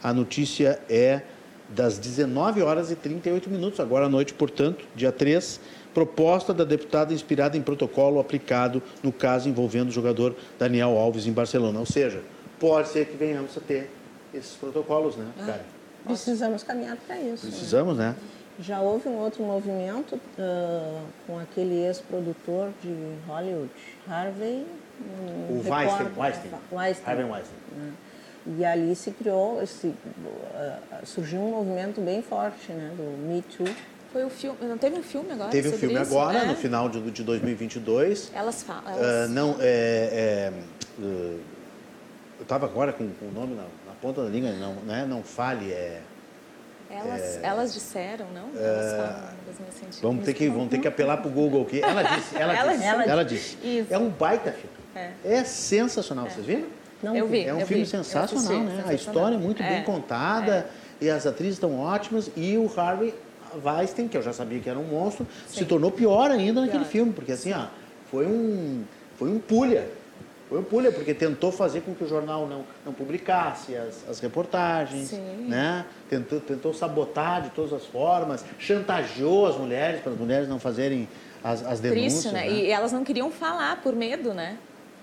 A notícia é das 19 horas e 38 minutos, agora à noite, portanto, dia 3, proposta da deputada inspirada em protocolo aplicado no caso envolvendo o jogador Daniel Alves em Barcelona. Ou seja, pode ser que venhamos a ter esses protocolos, né, ah. Precisamos caminhar para isso. Né? Precisamos, né? né? Já houve um outro movimento uh, com aquele ex-produtor de Hollywood, Harvey. o Weinstein, Weinstein. Weinstein. Harvey Weinstein. Né? E ali se criou, esse, uh, surgiu um movimento bem forte, né, do Me Too. Foi o filme, não teve um filme agora? Teve um filme isso? agora, é. no final de, de 2022. Elas falam. Elas... Uh, não, é, é eu estava agora com, com o nome na, ponta da língua, não, né? não fale, é... Elas, é, elas disseram, não? É, elas falam Vamos ter que, vamos ter que apelar para o Google aqui. Ela disse, ela, ela disse, ela, ela disse. Isso. É um baita filme. É, é sensacional, é. vocês viram? Não, eu vi. É um filme vi. sensacional, né? A história é muito bem é, contada e as atrizes estão ótimas e o Harvey Weinstein, que eu já sabia que era um monstro, Sim. se tornou pior ainda pior. naquele filme, porque assim, ó, foi um, foi um pulha o Pulha, porque tentou fazer com que o jornal não, não publicasse as, as reportagens, Sim. né? Tentou, tentou sabotar de todas as formas, chantageou as mulheres para as mulheres não fazerem as, as denúncias. Triste, né? né? E elas não queriam falar por medo, né?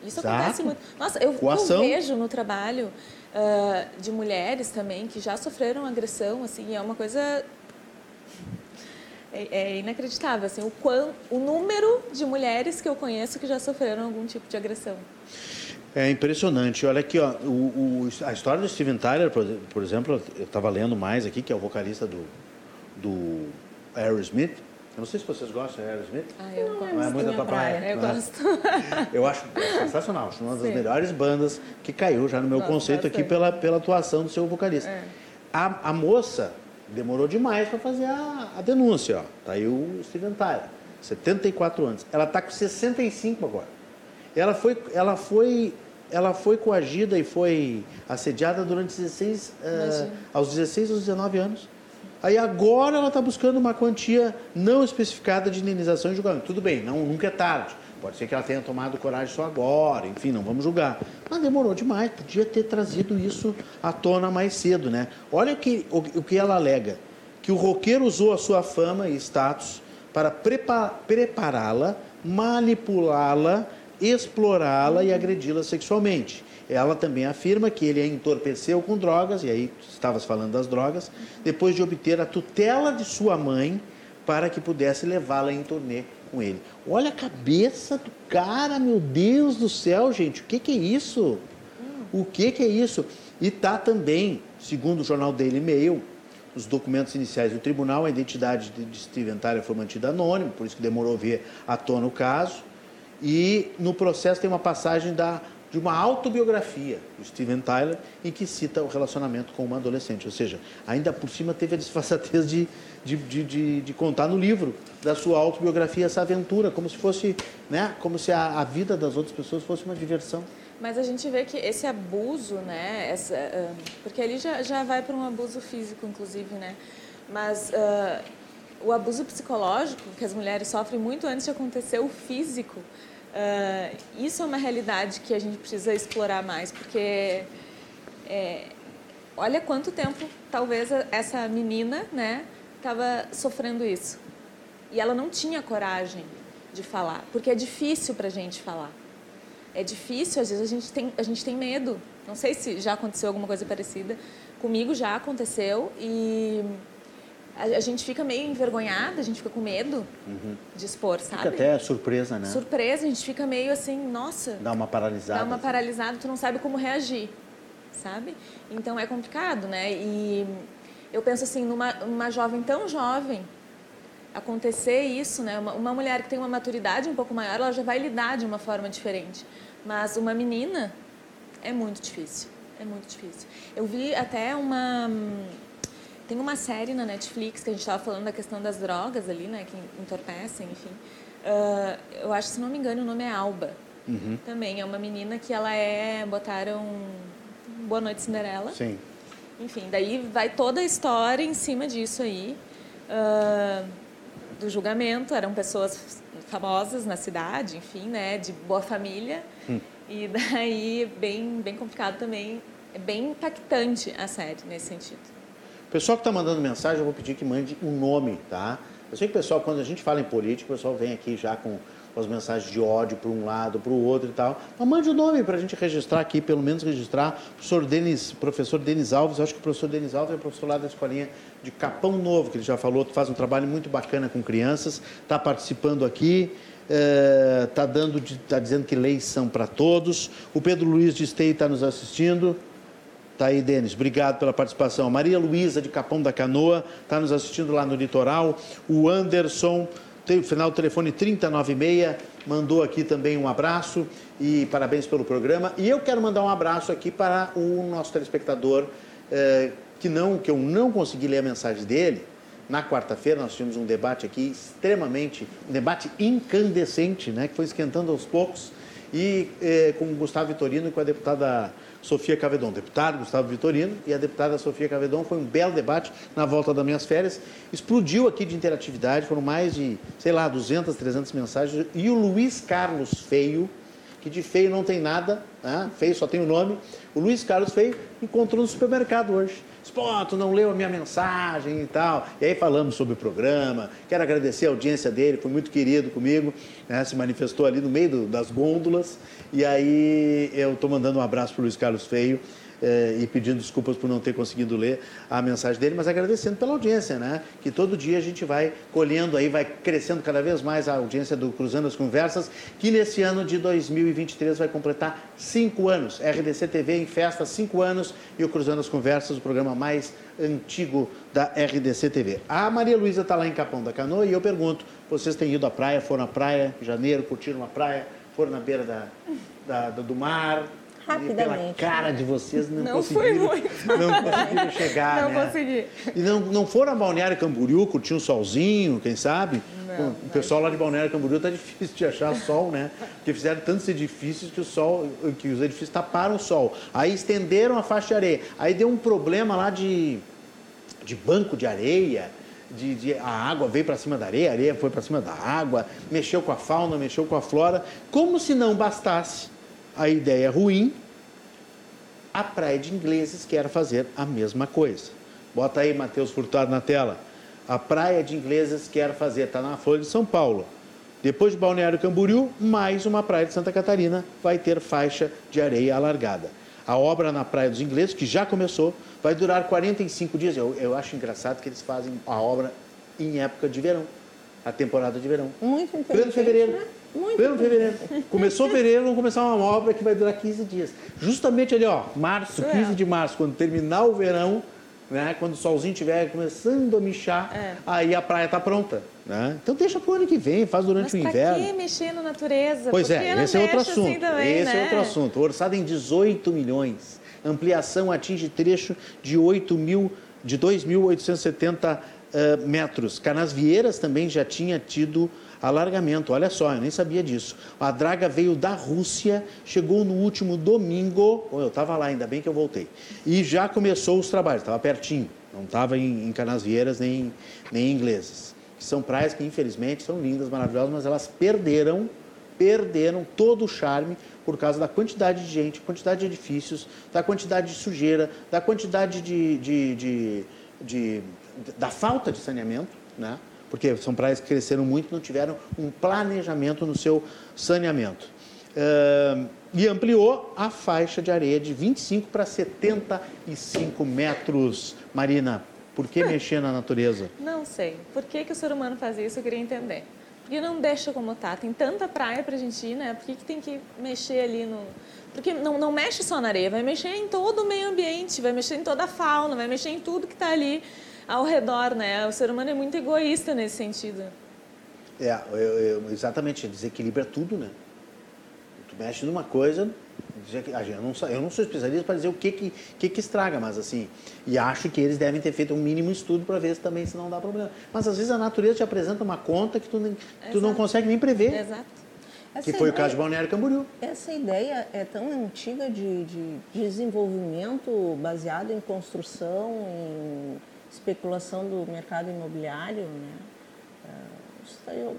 Isso Exato. acontece muito. Nossa, eu, eu vejo no trabalho uh, de mulheres também que já sofreram agressão, assim, é uma coisa é, é, inacreditável, assim, o, quão, o número de mulheres que eu conheço que já sofreram algum tipo de agressão. É impressionante. Olha aqui, ó, o, o, a história do Steven Tyler, por, por exemplo, eu estava lendo mais aqui, que é o vocalista do, do Aerosmith. Eu não sei se vocês gostam de Aerosmith. Ah, eu gosto. Não é muito da tua praia. Eu não é? gosto. Eu acho sensacional. Acho uma das Sim. melhores bandas que caiu já no meu conceito aqui pela, pela atuação do seu vocalista. É. A, a moça demorou demais para fazer a, a denúncia. Ó. Tá aí o Steven Tyler, 74 anos. Ela está com 65 agora. Ela foi, ela foi, ela foi coagida e foi assediada durante 16, eh, Imagina. aos 16 aos 19 anos. Aí agora ela está buscando uma quantia não especificada de indenização e julgamento. Tudo bem, não, nunca é tarde. Pode ser que ela tenha tomado coragem só agora, enfim, não vamos julgar. Mas demorou demais, podia ter trazido isso à tona mais cedo, né? Olha que, o, o que ela alega, que o roqueiro usou a sua fama e status para prepa- prepará-la, manipulá-la, explorá-la e agredi-la sexualmente. Ela também afirma que ele a entorpeceu com drogas, e aí estavas falando das drogas, depois de obter a tutela de sua mãe para que pudesse levá-la em turnê com ele. Olha a cabeça do cara, meu Deus do céu, gente, o que, que é isso? O que, que é isso? E tá também, segundo o jornal Daily Mail, os documentos iniciais do tribunal, a identidade de Steven Tyler foi mantida anônima, por isso que demorou a vir à tona o caso. E no processo tem uma passagem da, de uma autobiografia do Steven Tyler, em que cita o relacionamento com uma adolescente. Ou seja, ainda por cima teve a disfarçatez de, de, de, de, de contar no livro da sua autobiografia essa aventura, como se fosse, né, como se a, a vida das outras pessoas fosse uma diversão. Mas a gente vê que esse abuso, né? Essa, ah, porque ali já, já vai para um abuso físico, inclusive, né? Mas ah, o abuso psicológico que as mulheres sofrem muito antes de acontecer o físico, ah, isso é uma realidade que a gente precisa explorar mais, porque é, olha quanto tempo talvez essa menina, né, estava sofrendo isso e ela não tinha coragem de falar, porque é difícil para a gente falar. É difícil, às vezes a gente tem, a gente tem medo. Não sei se já aconteceu alguma coisa parecida. Comigo já aconteceu e a, gente fica meio envergonhada, a gente fica com medo de expor, Fica sabe? até surpresa, né? Surpresa, a gente fica meio assim, nossa, Dá uma paralisada. dá uma paralisada, tu não sabe como reagir, sabe? Então é complicado, né? E eu penso assim, numa uma jovem tão jovem, acontecer isso, né? Uma, uma mulher que tem uma maturidade um pouco maior, ela já vai lidar de uma forma diferente. Mas uma menina é muito difícil, é muito difícil. Eu vi até uma tem uma série na Netflix que a gente estava falando da questão das drogas ali, né, que entorpecem, enfim. Ah, eu acho, se não me engano, o nome é Alba. Também é uma menina que ela é botaram Boa Noite Cinderela. Sim. Enfim, daí vai toda a história em cima disso aí, ah, do julgamento. Eram pessoas famosas na cidade, enfim, né, de boa família. E daí, bem, bem complicado também. É bem impactante a série nesse sentido. Pessoal que está mandando mensagem, eu vou pedir que mande um nome, tá? Eu sei que o pessoal, quando a gente fala em política, o pessoal vem aqui já com, com as mensagens de ódio para um lado, para o outro e tal. Mas mande o nome para a gente registrar aqui, pelo menos registrar. Professor Denis, professor Denis Alves, acho que o professor Denis Alves é professor lá da escolinha de Capão Novo, que ele já falou, faz um trabalho muito bacana com crianças, está participando aqui. Está dando, de- tá dizendo que leis são para todos. O Pedro Luiz de Esteio está nos assistindo. Tá aí, Denis. Obrigado pela participação. Maria Luísa, de Capão da Canoa, está nos assistindo lá no litoral. O Anderson, tem o final do telefone 3096, mandou aqui também um abraço e parabéns pelo programa. E eu quero mandar um abraço aqui para o nosso telespectador, eh, que, não, que eu não consegui ler a mensagem dele. Na quarta-feira nós tivemos um debate aqui extremamente, um debate incandescente, né, que foi esquentando aos poucos e eh, com o Gustavo Vitorino e com a deputada Sofia Cavedon. Deputado Gustavo Vitorino e a deputada Sofia Cavedon. Foi um belo debate na volta das minhas férias. Explodiu aqui de interatividade, foram mais de, sei lá, 200, 300 mensagens. E o Luiz Carlos Feio, que de feio não tem nada, né? feio só tem o nome. O Luiz Carlos Feio encontrou no supermercado hoje. Pô, tu não leu a minha mensagem e tal. E aí falamos sobre o programa. Quero agradecer a audiência dele, foi muito querido comigo. né? Se manifestou ali no meio do- das gôndolas. E aí eu estou mandando um abraço para o Luiz Carlos Feio. Eh, e pedindo desculpas por não ter conseguido ler a mensagem dele, mas agradecendo pela audiência, né? Que todo dia a gente vai colhendo aí, vai crescendo cada vez mais a audiência do Cruzando as Conversas, que nesse ano de 2023 vai completar cinco anos. RDC TV em festa, cinco anos, e o Cruzando as Conversas, o programa mais antigo da RDC TV. A Maria Luísa está lá em Capão da Canoa e eu pergunto: vocês têm ido à praia, foram à praia em janeiro, curtiram a praia, foram na beira da, da do mar? Rapidamente. Pela cara de vocês, não, Não conseguiram. foi muito. Não conseguiram chegar. Não né? consegui. E não, não foram a Balneário Camboriú, curtir um solzinho, quem sabe? Não, o pessoal lá de Balneário Camboriú tá difícil de achar sol, né? Porque fizeram tantos edifícios que o sol, que os edifícios taparam o sol. Aí estenderam a faixa de areia. Aí deu um problema lá de, de banco de areia. De, de- a água veio para cima da areia, a areia foi para cima da água, mexeu com a fauna, mexeu com a flora. Como se não bastasse a ideia ruim, a Praia de Ingleses quer fazer a mesma coisa. Bota aí, Matheus Furtado, na tela. A Praia de Ingleses quer fazer, está na Folha de São Paulo. Depois de Balneário Camboriú, mais uma praia de Santa Catarina vai ter faixa de areia alargada. A obra na Praia dos Ingleses, que já começou, vai durar 45 dias. Eu, eu acho engraçado que eles fazem a obra em época de verão, a temporada de verão. Muito Pleno inteligente, fevereiro. né? Muito Pleno fevereiro. Começou fevereiro, vamos começar uma obra que vai durar 15 dias. Justamente ali, ó, março, Isso é. 15 de março, quando terminar o verão, né, quando o solzinho estiver começando a michar, É. aí a praia está pronta. Né? Então deixa pro ano que vem, faz durante Mas o inverno. que mexer na natureza? Pois é, esse é outro mexe assunto. Assim também, esse né? é outro assunto. Orçado em 18 milhões. Ampliação atinge trecho de 8 mil, de 2.870 eh, metros. Canasvieiras também já tinha tido alargamento. Olha só, eu nem sabia disso. A draga veio da Rússia, chegou no último domingo. Eu estava lá, ainda bem que eu voltei. E já começou os trabalhos, estava pertinho. Não estava em, em Canasvieiras nem, nem em Ingleses. São praias que, infelizmente, são lindas, maravilhosas, mas elas perderam perderam todo o charme por causa da quantidade de gente, quantidade de edifícios, da quantidade de sujeira, da quantidade de, de- de- de- da falta de saneamento, né? Porque são praias que cresceram muito, não tiveram um planejamento no seu saneamento. Ahn, e ampliou a faixa de areia de 25 para 75 metros. Marina, por que mexer na natureza? Não sei. Por que, que o ser humano faz isso? Eu queria entender. Porque não deixa como tá. Tem tanta praia pra gente ir, né? Por que, que tem que mexer ali no. Porque não, não mexe só na areia, vai mexer em todo o meio ambiente, vai mexer em toda a fauna, vai mexer em tudo que está ali ao redor, né? O ser humano é muito egoísta nesse sentido. É, eu- eu- exatamente, desequilibra tudo, né? Tu mexe numa coisa, dizer que- a gente- eu não, sa- eu não sou especialista para dizer o que que, que que estraga, mas assim, e acho que eles devem ter feito um mínimo estudo para ver se também se não dá problema. Mas às vezes a natureza te apresenta uma conta que tu, nem- tu não consegue nem prever, Exato. que Essa foi o ideia- caso de Balneário Camboriú. Essa ideia é tão antiga de, de desenvolvimento baseado em construção, em especulação do mercado imobiliário, né? Aí Eu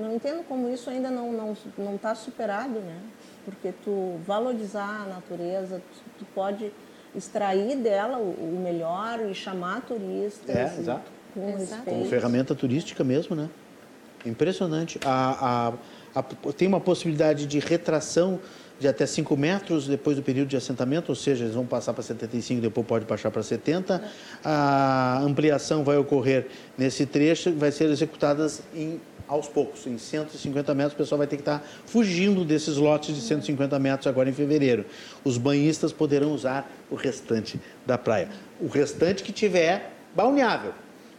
não entendo como isso ainda não não não está superado, né? Porque tu valorizar a natureza, tu, tu pode extrair dela o, o melhor e chamar turistas. É, e- exato. Com Exato. Como ferramenta turística mesmo, né? Impressionante. A, a- a- tem uma possibilidade de retração de até 5 metros depois do período de assentamento, ou seja, eles vão passar para 75, depois pode baixar para 70. A ampliação vai ocorrer nesse trecho, vai ser executadas em, aos poucos, em 150 metros. O pessoal vai ter que estar fugindo desses lotes de 150 metros agora em fevereiro. Os banhistas poderão usar o restante da praia. O restante que tiver balneável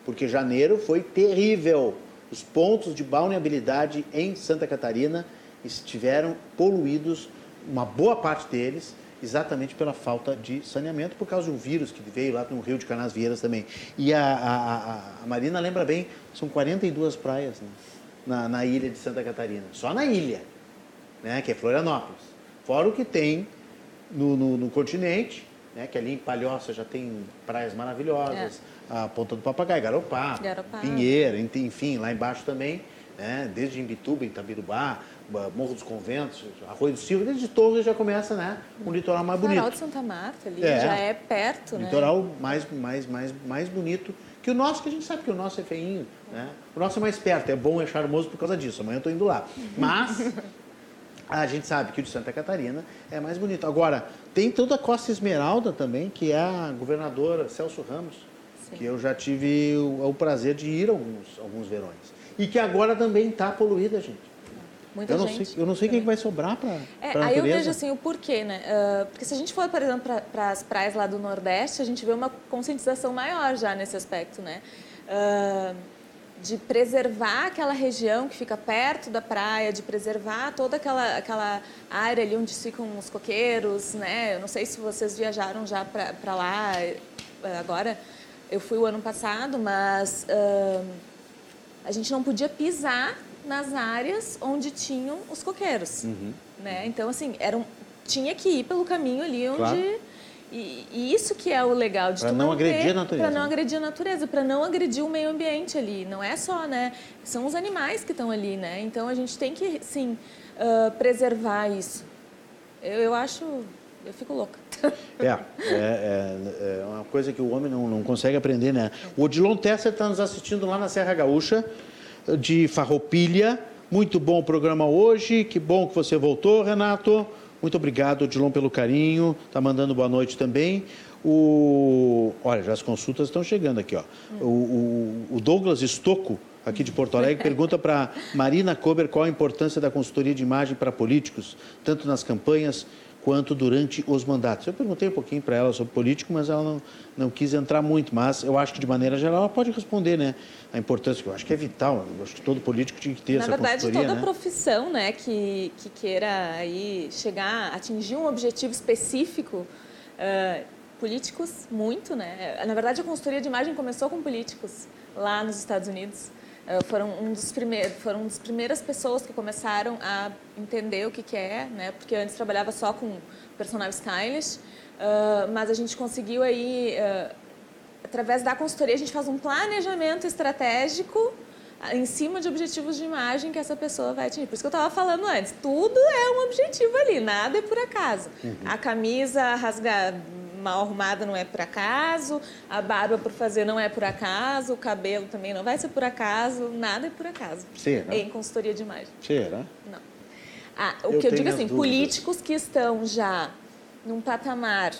porque janeiro foi terrível. Os pontos de balneabilidade em Santa Catarina estiveram poluídos, uma boa parte deles, exatamente pela falta de saneamento, por causa de um vírus que veio lá no Rio de Canasvieiras também. E a, a- a- Marina lembra bem, são 42 praias né, na, na ilha de Santa Catarina, só na ilha, né, que é Florianópolis. Fora o que tem no, no- no continente, né, que ali em Palhoça já tem praias maravilhosas, a Ponta do Papagaio, Garopaba, Garopaba. Pinheiro, enfim, lá embaixo também, né, desde Imbituba, Itabirubá, Ba- Morro dos Conventos, Arroio do Silva, desde Torres já começa né, um litoral mais bonito. Farol de Santa Marta ali, É. já é perto, né? Litoral mais, mais, mais, mais bonito que o nosso, que a gente sabe que o nosso é feinho, né? O nosso é mais perto, é bom, é charmoso por causa disso. Amanhã eu estou indo lá. Mas A gente sabe que o de Santa Catarina é mais bonito. Agora, tem toda a Costa Esmeralda também, que é a governadora Celso Ramos, Sim. que eu já tive o, o, prazer de ir alguns, alguns verões. E que agora também está poluída, gente. Muita eu não gente. Sei, eu não sei o que vai sobrar para é, Aí eu vejo assim o porquê, né? Uh, porque se a gente for, por exemplo, para as praias lá do Nordeste, a gente vê uma conscientização maior já nesse aspecto, né? Uh, de preservar aquela região que fica perto da praia, de preservar toda aquela, aquela área ali onde ficam os coqueiros, né? Eu não sei se vocês viajaram já para lá eh, agora. Eu fui o ano passado, mas uh, a gente não podia pisar nas áreas onde tinham os coqueiros, uhum. né? Então assim, era um, tinha que ir pelo caminho ali onde claro e, e, isso que é o legal de Para não agredir a natureza. Para não agredir a natureza, para não agredir o meio ambiente ali. Não é só, né? São os animais que estão ali, né? Então a gente tem que, sim, uh, preservar isso. Eu, eu acho. Eu fico louca. É, é, é, é, uma coisa que o homem não, não consegue aprender, né? O Odilon Tesser está nos assistindo lá na Serra Gaúcha, de Farroupilha. Muito bom o programa hoje. Que bom que você voltou, Renato. Muito obrigado, Odilon, pelo carinho. Está mandando boa noite também. O... Olha, já as consultas estão chegando aqui. Ó. O, o, o Douglas Estocco, aqui de Porto Alegre, pergunta para Marina Kober qual a importância da consultoria de imagem para políticos, tanto nas campanhas quanto durante os mandatos. Eu perguntei um pouquinho para ela sobre político, mas ela não, não quis entrar muito. Mas eu acho que, de maneira geral, ela pode responder, né? A importância, que eu acho que é vital. Eu acho que todo político tinha que ter Na essa verdade, toda né? profissão né, que, que queira aí chegar, atingir um objetivo específico, uh, políticos, muito, né? Na verdade, a consultoria de imagem começou com políticos lá nos Estados Unidos. Uh, foram um dos primeiros foram das primeiras pessoas que começaram a entender o que, que é né porque antes trabalhava só com personal stylist uh, mas a gente conseguiu aí uh, através da consultoria a gente faz um planejamento estratégico em cima de objetivos de imagem que essa pessoa vai atingir. Por isso que eu estava falando antes, tudo é um objetivo ali, nada é por acaso. Uhum. A camisa rasgar mal arrumada não é por acaso, a barba por fazer não é por acaso, o cabelo também não vai ser por acaso, nada é por acaso. Será? Em consultoria de imagem. Será? Não. Ah, o eu que eu digo assim, políticos que estão já num patamar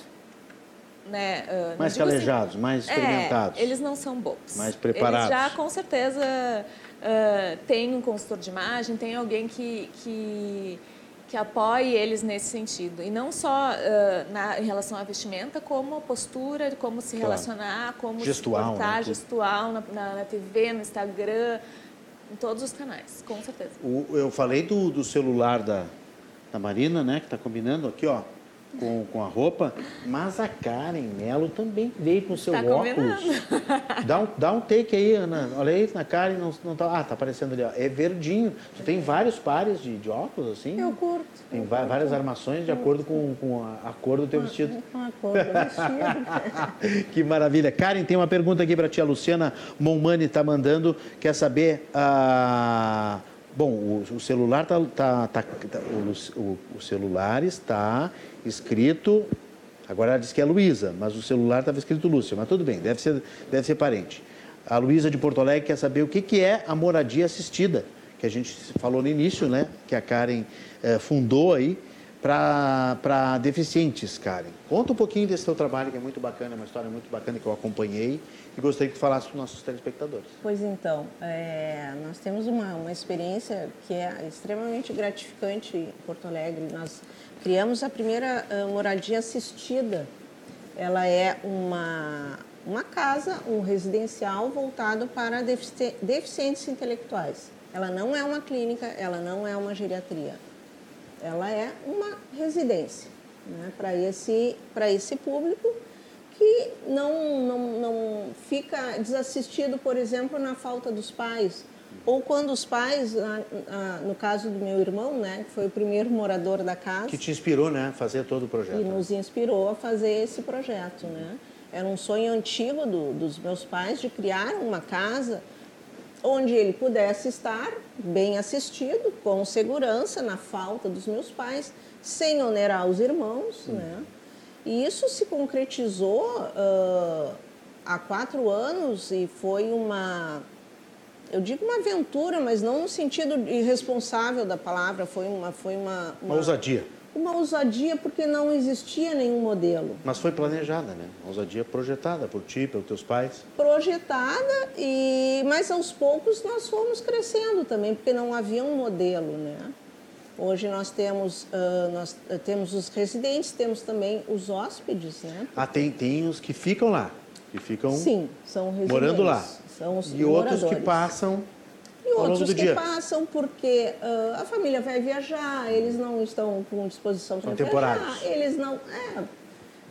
né, uh, mais assim, calejados, assim, mais experimentados. É, eles não são bobos. Mais preparados. Eles já com certeza uh, têm um consultor de imagem, tem alguém que, que que apoie eles nesse sentido. E não só uh, na, em relação à vestimenta, como a postura, como se claro. relacionar, como gestual, se portar, né? gestual na, na, na, TV, no Instagram, em todos os canais, com certeza. O, eu falei do, do celular da, da Marina, né, que está combinando aqui, ó com, com a roupa, mas a Karen Mello também veio com seu tá óculos. Dá um, dá um take aí, Ana. Olha aí na Karen, não, não tá. Ah, tá aparecendo ali, ó. É verdinho. Tu tem vários pares de, de óculos, assim? Eu curto. Tem eu várias curto. armações de acordo com, com a, a cor do teu vestido. Com a cor do vestido. que maravilha. Karen, tem uma pergunta aqui para ti. A Luciana Monmani está mandando. Quer saber. Uh, bom, o, o celular tá, tá, tá, tá o, o, o celular está escrito. Agora ela disse que é Luísa, mas o celular estava escrito Lúcia, mas tudo bem, deve ser, deve ser parente. A Luísa de Porto Alegre quer saber o que, que é a moradia assistida, que a gente falou no início, né? Que a Karen eh, fundou aí para deficientes, Karen. Conta um pouquinho desse teu trabalho, que é muito bacana, é uma história muito bacana que eu acompanhei e gostaria que falasse para os nossos telespectadores. Pois então, é, nós temos uma, uma experiência que é extremamente gratificante em Porto Alegre. Nós criamos a primeira uh, moradia assistida. Ela é uma, uma casa, um residencial voltado para defici deficientes intelectuais. Ela não é uma clínica, ela não é uma geriatria. Ela é uma residência né, para esse, esse público que não, não, não fica desassistido, por exemplo, na falta dos pais, ou quando os pais, no caso do meu irmão, né, que foi o primeiro morador da casa. Que te inspirou, né, a fazer todo o projeto. E nos inspirou a fazer esse projeto, né. Era um sonho antigo do, dos meus pais de criar uma casa onde ele pudesse estar bem assistido, com segurança, na falta dos meus pais, sem onerar os irmãos, né. E isso se concretizou uh, há quatro anos e foi uma eu digo uma aventura, mas não no sentido irresponsável da palavra, foi uma foi uma, uma, uma ousadia. Uma ousadia porque não existia nenhum modelo. Mas foi planejada, né? Uma ousadia projetada por ti, pelos teus pais. Projetada e mas aos poucos nós fomos crescendo também, porque não havia um modelo, né? Hoje nós temos, uh, nós temos os residentes, temos também os hóspedes, né? Ah, tem, tem os que ficam lá, que ficam Sim, são residentes. morando lá. São os e outros que passam e outros que dia. passam porque uh, a família vai viajar, eles não estão com disposição para viajar, eles não, é,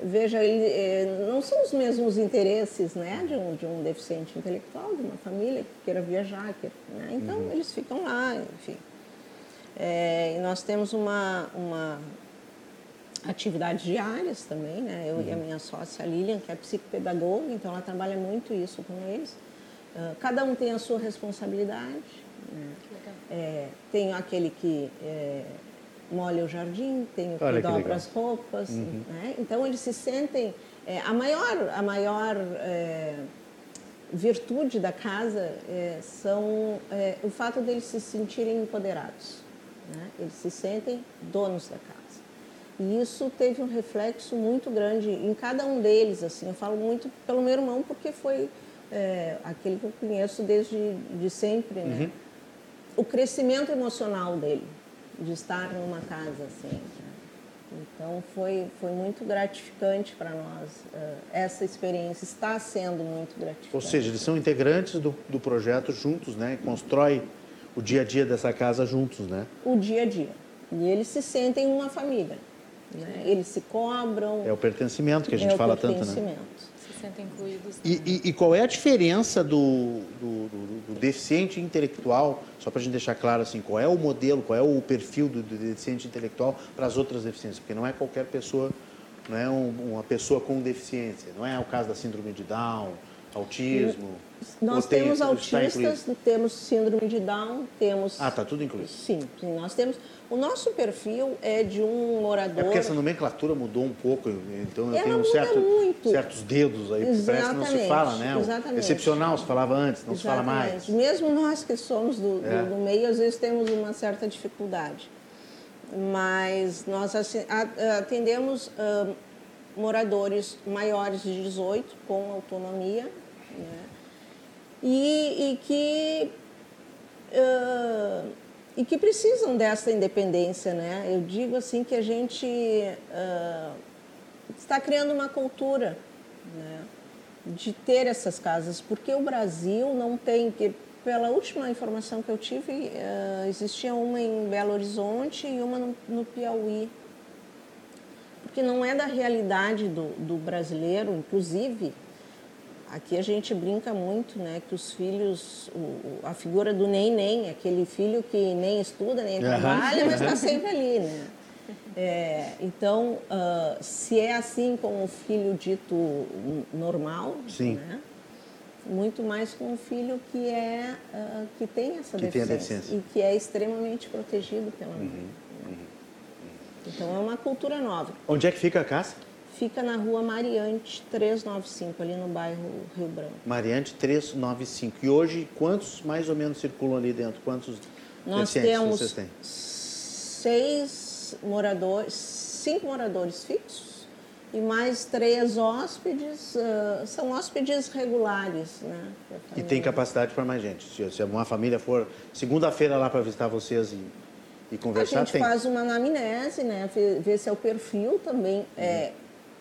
veja, ele, é, não são os mesmos interesses, né, de um, de um deficiente intelectual, de uma família que queira viajar, que, né? então Uhum. eles ficam lá, enfim. É, e nós temos uma, uma atividades diárias também, né? Eu e a minha sócia Lilian, que é psicopedagoga, então ela trabalha muito isso com eles. Ah, cada um tem a sua responsabilidade. Né? É, tem aquele que é, molha o jardim, tem o que Olha dobra legal. as roupas. Né? Então eles se sentem. é, a maior, a maior é, virtude da casa é, são é, o fato deles se sentirem empoderados. Né? Eles se sentem donos da casa. E isso teve um reflexo muito grande em cada um deles. Assim, eu falo muito pelo meu irmão porque foi é, aquele que eu conheço desde de sempre, né? O crescimento emocional dele, de estar numa casa assim. né? Então foi foi muito gratificante para nós eh, essa experiência. Está sendo muito gratificante. Ou seja, eles são integrantes do, do projeto juntos, né? Constrói o dia a dia dessa casa juntos, né? o dia a dia. E eles se sentem uma família. Né? Eles se cobram. É o pertencimento que a gente é o fala tanto, né? pertencimento. Se sentem incluídos. E, e- e qual é a diferença do, do- do- do deficiente intelectual, só para a gente deixar claro assim, qual é o modelo, qual é o perfil do, do deficiente intelectual para as outras deficiências? Porque não é qualquer pessoa, não é um- uma pessoa com deficiência, não é o caso da síndrome de Down, autismo. Nós tem- temos autistas, temos síndrome de Down, temos. Ah, tá tudo incluído. Sim, nós temos. O nosso perfil é de um morador. É porque essa nomenclatura mudou um pouco, então eu tenho um certo, certos dedos aí, porque parece que não se Exatamente, fala, né? Exatamente. Excepcional se falava antes, não se fala mais. Exatamente. Mesmo nós que somos do, do- É. do meio, às vezes temos uma certa dificuldade. Mas nós atendemos ah, moradores maiores de 18 com autonomia né? e, e que ah, e que precisam dessa independência, né? Eu digo assim que a gente ah, está criando uma cultura, né? De ter essas casas, porque o Brasil não tem que pela última informação que eu tive ah, existia uma em Belo Horizonte e uma no, no Piauí, porque não é da realidade do, do brasileiro, inclusive Aqui a gente brinca muito, né, que os filhos, o- a figura do nem nem, aquele filho que nem estuda nem Aham. trabalha, mas está sempre ali, né? É, então, ah, se é assim com o filho dito normal, Sim. né? muito mais com o filho que é ah, que tem essa Que tem a deficiência, deficiência. e que é extremamente protegido pela mãe. né? Então é uma cultura nova. Onde é que fica a casa? Fica na rua Mariante 395, ali no bairro Rio Branco. Mariante 395. E hoje, quantos mais ou menos circulam ali dentro? Quantos Nós temos vocês têm? seis moradores, cinco moradores fixos e mais três hóspedes, ah, são hóspedes regulares, né? E tem capacidade para mais gente. Se se uma família for segunda-feira lá para visitar vocês e, e A conversar, gente tem. faz uma anamnese, né? Ver, se é o perfil também, é,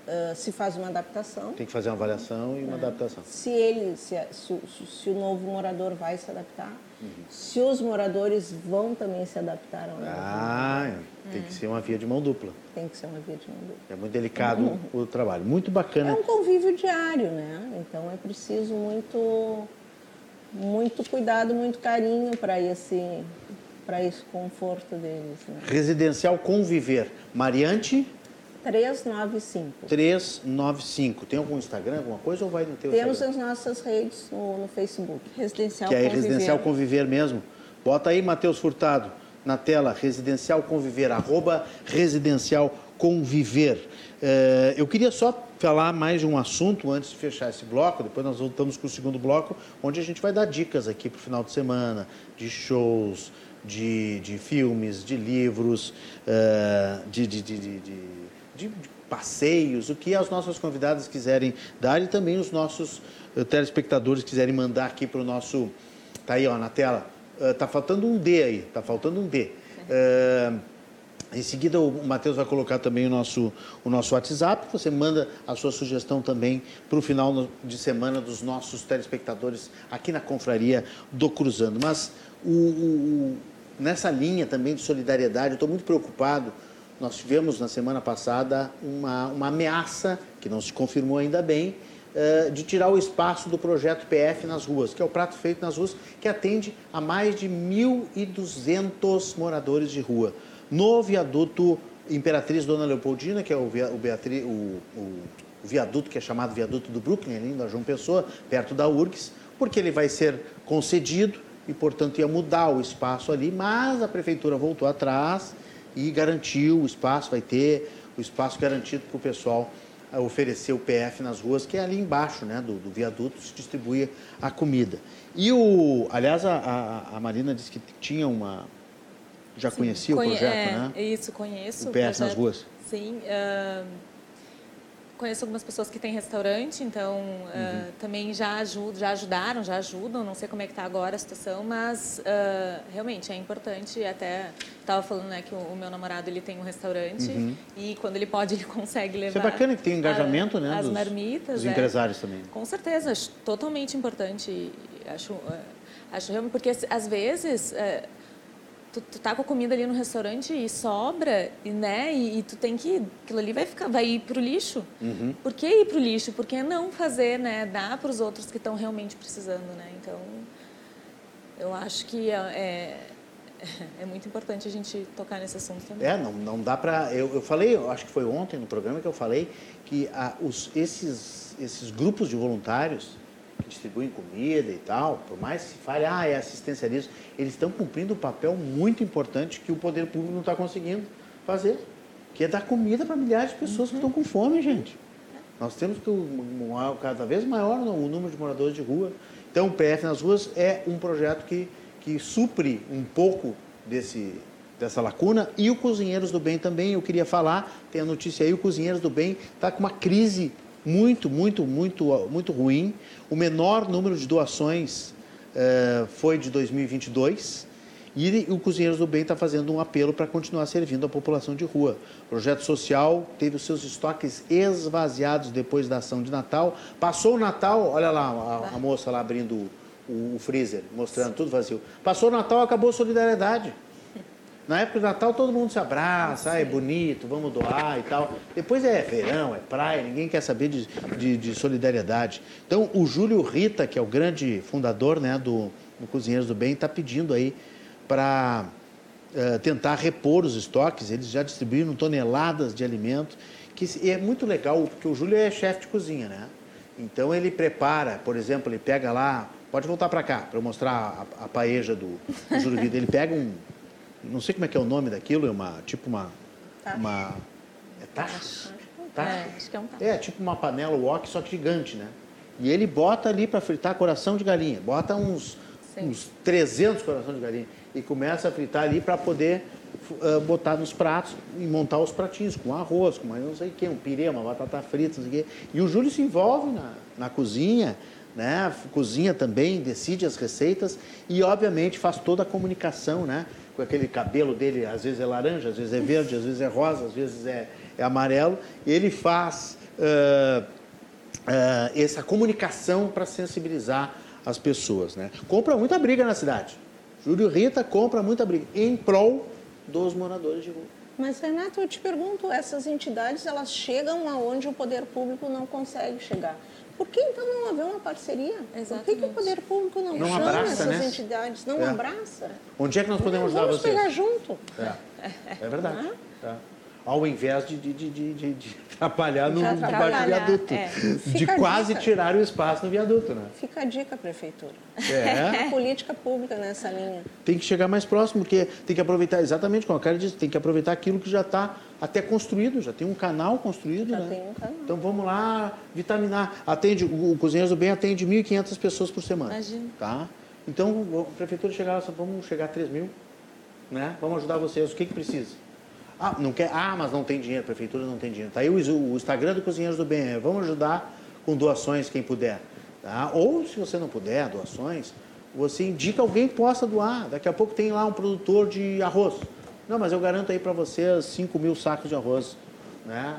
Uhum. ah, se faz uma adaptação. Tem que fazer uma avaliação e uma adaptação. se ele, se, se o- se o novo morador vai se adaptar, Uhum. se os moradores vão também se adaptar ao novo. Ah, tem É. que ser uma via de mão dupla. Tem que ser uma via de mão dupla. É muito delicado o trabalho. Muito É bacana. um convívio diário, né? Então é preciso muito, muito cuidado, muito carinho para esse, para esse conforto deles. Né? Residencial Conviver. Mariante 395. 395. Tem algum Instagram, alguma coisa ou vai no teu Temos Instagram? as nossas redes no, no Facebook. Residencial Que é Conviver. Residencial Conviver mesmo. Bota aí, Matheus Furtado, na tela, Residencial Conviver, arroba Residencial conviver. É, eu queria só falar mais de um assunto antes de fechar esse bloco, depois nós voltamos com o segundo bloco, onde a gente vai dar dicas aqui para o final de semana, de shows, de, de filmes, de livros, uh, de, de, de, de, passeios, o que as nossas convidadas quiserem dar e também os nossos uh, telespectadores quiserem mandar aqui para o nosso. Tá aí ó, na tela. Uh, faltando um D aí, tá faltando um D. Uh, em seguida, o Matheus vai colocar também o nosso, o nosso WhatsApp. Você manda a sua sugestão também para o final de semana dos nossos telespectadores aqui na Confraria do Cruzando. Mas o, o, nessa linha também de solidariedade, eu estou muito preocupado. Nós tivemos na semana passada uma, uma ameaça, que não se confirmou ainda bem, uh, de tirar o espaço do projeto PF nas ruas, que é o prato feito nas ruas, que atende a mais de 1.200 moradores de rua. No viaduto Imperatriz Dona Leopoldina, que é o, via, o, Beatriz, o, o, viaduto que é chamado viaduto do Brooklyn, ali na João Pessoa, perto da URGS, porque ele vai ser concedido e, portanto, ia mudar o espaço ali, mas a prefeitura voltou atrás e garantiu o espaço, vai ter o espaço garantido para o pessoal oferecer o PF nas ruas, que é ali embaixo né, do, do viaduto, se distribui a comida. E o, aliás, a, a Marina disse que tinha uma. Já Sim, conhecia o projeto, é, né? Isso, conheço. O PF nas ruas. Sim. Uh conheço algumas pessoas que têm restaurante, então uhum. uh, também já, ajudam, já ajudaram, já ajudam. Não sei como é que está agora a situação, mas uh, realmente é importante. Até estava falando né, que o, o, meu namorado ele tem um restaurante uhum. e quando ele pode ele consegue levar. Isso é bacana que tem engajamento, a, né? As dos, marmitas. Dos é, empresários também. Com certeza, acho totalmente importante. Acho, uh, acho realmente porque às vezes tu, tu tá com a comida ali no restaurante e sobra, e, né? E, e, tu tem que. Aquilo ali vai ficar, vai ir pro lixo. Uhum. Por que ir pro lixo? Por que não fazer, né? Dar para os outros que estão realmente precisando, né? Então, eu acho que é, é, é, muito importante a gente tocar nesse assunto também. É, não, não dá para. Eu, eu falei, eu acho que foi ontem no programa que eu falei que a, os, esses, esses grupos de voluntários distribuem comida e tal, por mais que se fale, ah, é assistencialismo, eles estão cumprindo um papel muito importante que o poder público não está conseguindo fazer, que é dar comida para milhares de pessoas uhum. que estão com fome, gente. Nós temos que cada vez maior o número de moradores de rua. Então, o PF nas ruas é um projeto que, que supre um pouco desse, dessa lacuna. E o Cozinheiros do Bem também, eu queria falar, tem a notícia aí, o Cozinheiros do Bem está com uma crise muito, muito, muito, muito ruim. O menor número de doações uh, foi de 2022. E o Cozinheiros do Bem está fazendo um apelo para continuar servindo a população de rua. O projeto social teve os seus estoques esvaziados depois da ação de Natal. Passou o Natal, olha lá a, a moça lá abrindo o, o freezer, mostrando tudo vazio. Passou o Natal, acabou a solidariedade. Na época do Natal todo mundo se abraça, ah, é bonito, vamos doar e tal. Depois é verão, é praia, ninguém quer saber de, de, de solidariedade. Então o Júlio Rita, que é o grande fundador né, do, do Cozinheiros do Bem, está pedindo aí para uh, eh, tentar repor os estoques. Eles já distribuíram toneladas de alimento, que é muito legal, porque o Júlio é chefe de cozinha, né? Então ele prepara, por exemplo, ele pega lá, pode voltar para cá para eu mostrar a, a paeja do, do Júlio Rita. Ele pega um não sei como é que é o nome daquilo, é uma, tipo uma, tacho. uma, é tacho? Tacho? É, acho que é um tacho. É, tipo uma panela wok, só que gigante, né? E ele bota ali para fritar coração de galinha, bota uns, uns 300 coração de galinha e começa a fritar ali para poder uh, botar nos pratos e montar os pratinhos com arroz, com mais não sei o que, um pirê, uma batata frita, não sei o quê. E o Júlio se envolve na, na cozinha, né? Cozinha também, decide as receitas e obviamente faz toda a comunicação, né? Com aquele cabelo dele, às vezes é laranja, às vezes é verde, às vezes é rosa, às vezes é, é amarelo. Ele faz uh, uh, essa comunicação para sensibilizar as pessoas. Né? Compra muita briga na cidade. Júlio Rita compra muita briga em prol dos moradores de rua. Mas, Renato, eu te pergunto, essas entidades, elas chegam aonde o poder público não consegue chegar. Por que então não haver uma parceria? Exatamente. Por que, que o poder público não, não chama abraça, essas né? entidades? Não é. abraça? Onde é que nós podemos ajudar vocês? Vamos pegar junto. É, é verdade. É. ao invés de, de, de, de, de atrapalhar no do viaduto. é. De quase dica. tirar o espaço no viaduto, né? Fica a dica, prefeitura. É. Política pública nessa linha. Tem que chegar mais próximo, porque tem que aproveitar, exatamente como a cara disse, tem que aproveitar aquilo que já está até construído, já tem um canal construído, Já né? tem um canal. Então vamos lá vitaminar. Atende, o, o Cozinheiros do Bem atende 1.500 pessoas por semana. Imagina. Tá? Então, a prefeitura chegar lá, vamos chegar a 3 mil, né? Vamos ajudar vocês. O que, que precisa? Ah, não quer? Ah, mas não tem dinheiro, a prefeitura não tem dinheiro. Tá aí o, o Instagram do Cozinheiros do Bem. é, Vamos ajudar com doações, quem puder. Tá? Ou, se você não puder, doações, você indica alguém que possa doar. Daqui a pouco tem lá um produtor de arroz. Não, mas eu garanto aí para vocês 5 mil sacos de arroz, né?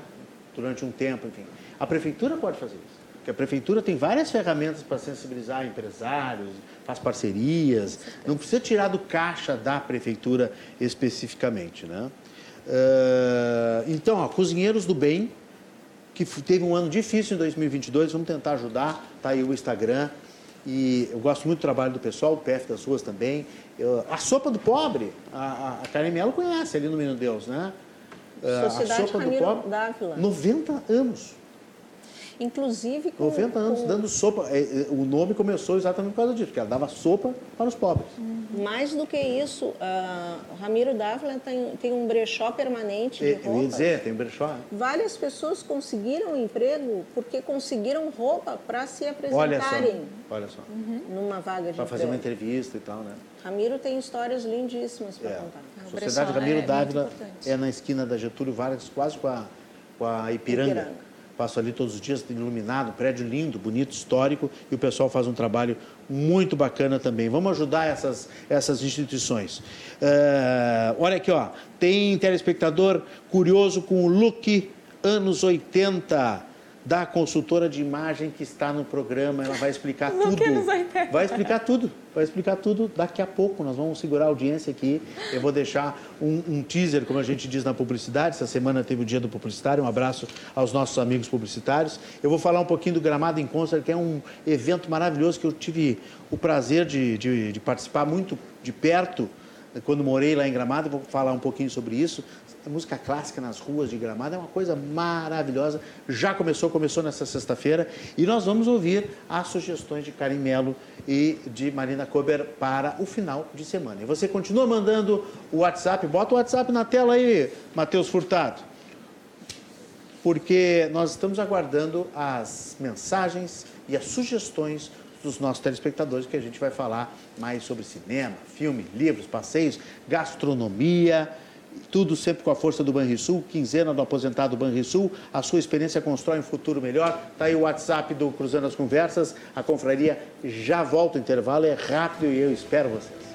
Durante um tempo, enfim. A prefeitura pode fazer isso. Porque a prefeitura tem várias ferramentas para sensibilizar empresários, faz parcerias. Não precisa tirar do caixa da prefeitura especificamente, né? Ah, então, ó, Cozinheiros do Bem, que teve um ano difícil em 2022, vamos tentar ajudar. Tá aí o Instagram. E eu gosto muito do trabalho do pessoal, do PF das Ruas também. Eu- a sopa do pobre, a, a, Karen Mello conhece ali no Menino Deus, né? Ah, Sociedade a sopa do Ramiro pobre, Dávila. 90 anos. Inclusive com... 90 anos com- dando sopa. É, é, O nome começou exatamente por causa disso, porque ela dava sopa para os pobres. Mais do que isso, ah, Ramiro Dávila tem, tem um brechó permanente de É, Eu ia dizer, tem brechó. né? Várias pessoas conseguiram emprego porque conseguiram roupa para se Olha só, apresentarem olha só. numa vaga de Para fazer uma entrevista e tal, né? Ramiro tem histórias lindíssimas para É. contar. O Sociedade brechó Ramiro é Dávila importante. é na esquina da Getúlio Vargas, quase com a, com a Ipiranga. Ipiranga. Passo ali todos os dias, iluminado, prédio lindo, bonito, histórico, e o pessoal faz um trabalho muito bacana também. Vamos ajudar essas, essas instituições. Eh, olha aqui, ó, tem telespectador curioso com o look anos 80 da consultora de imagem que está no programa. Ela vai explicar Look tudo. anos 80. Vai explicar tudo, vai explicar tudo daqui a pouco. Nós vamos segurar a audiência aqui. Eu vou deixar um, um teaser, como a gente diz na publicidade. Essa semana teve o dia do publicitário. Um abraço aos nossos amigos publicitários. Eu vou falar um pouquinho do Gramado em Concert, que é um evento maravilhoso que eu tive o prazer de, de- de participar muito de perto quando morei lá em Gramado. Vou falar um pouquinho sobre isso. A música clássica nas ruas de Gramado é uma coisa maravilhosa. Já começou, começou nessa sexta-feira. E nós vamos ouvir as sugestões de Karim Melo e de Marina Kober para o final de semana. E você continua mandando o WhatsApp. Bota o WhatsApp na tela aí, Matheus Furtado. Porque nós estamos aguardando as mensagens e as sugestões dos nossos telespectadores, que a gente vai falar mais sobre cinema, filme, livros, passeios, gastronomia, tudo sempre com a força do Banrisul, quinzena do aposentado Banrisul. A sua experiência constrói um futuro melhor. Está aí o WhatsApp do Cruzando as Conversas. A confraria já volta o intervalo, é rápido e eu espero vocês.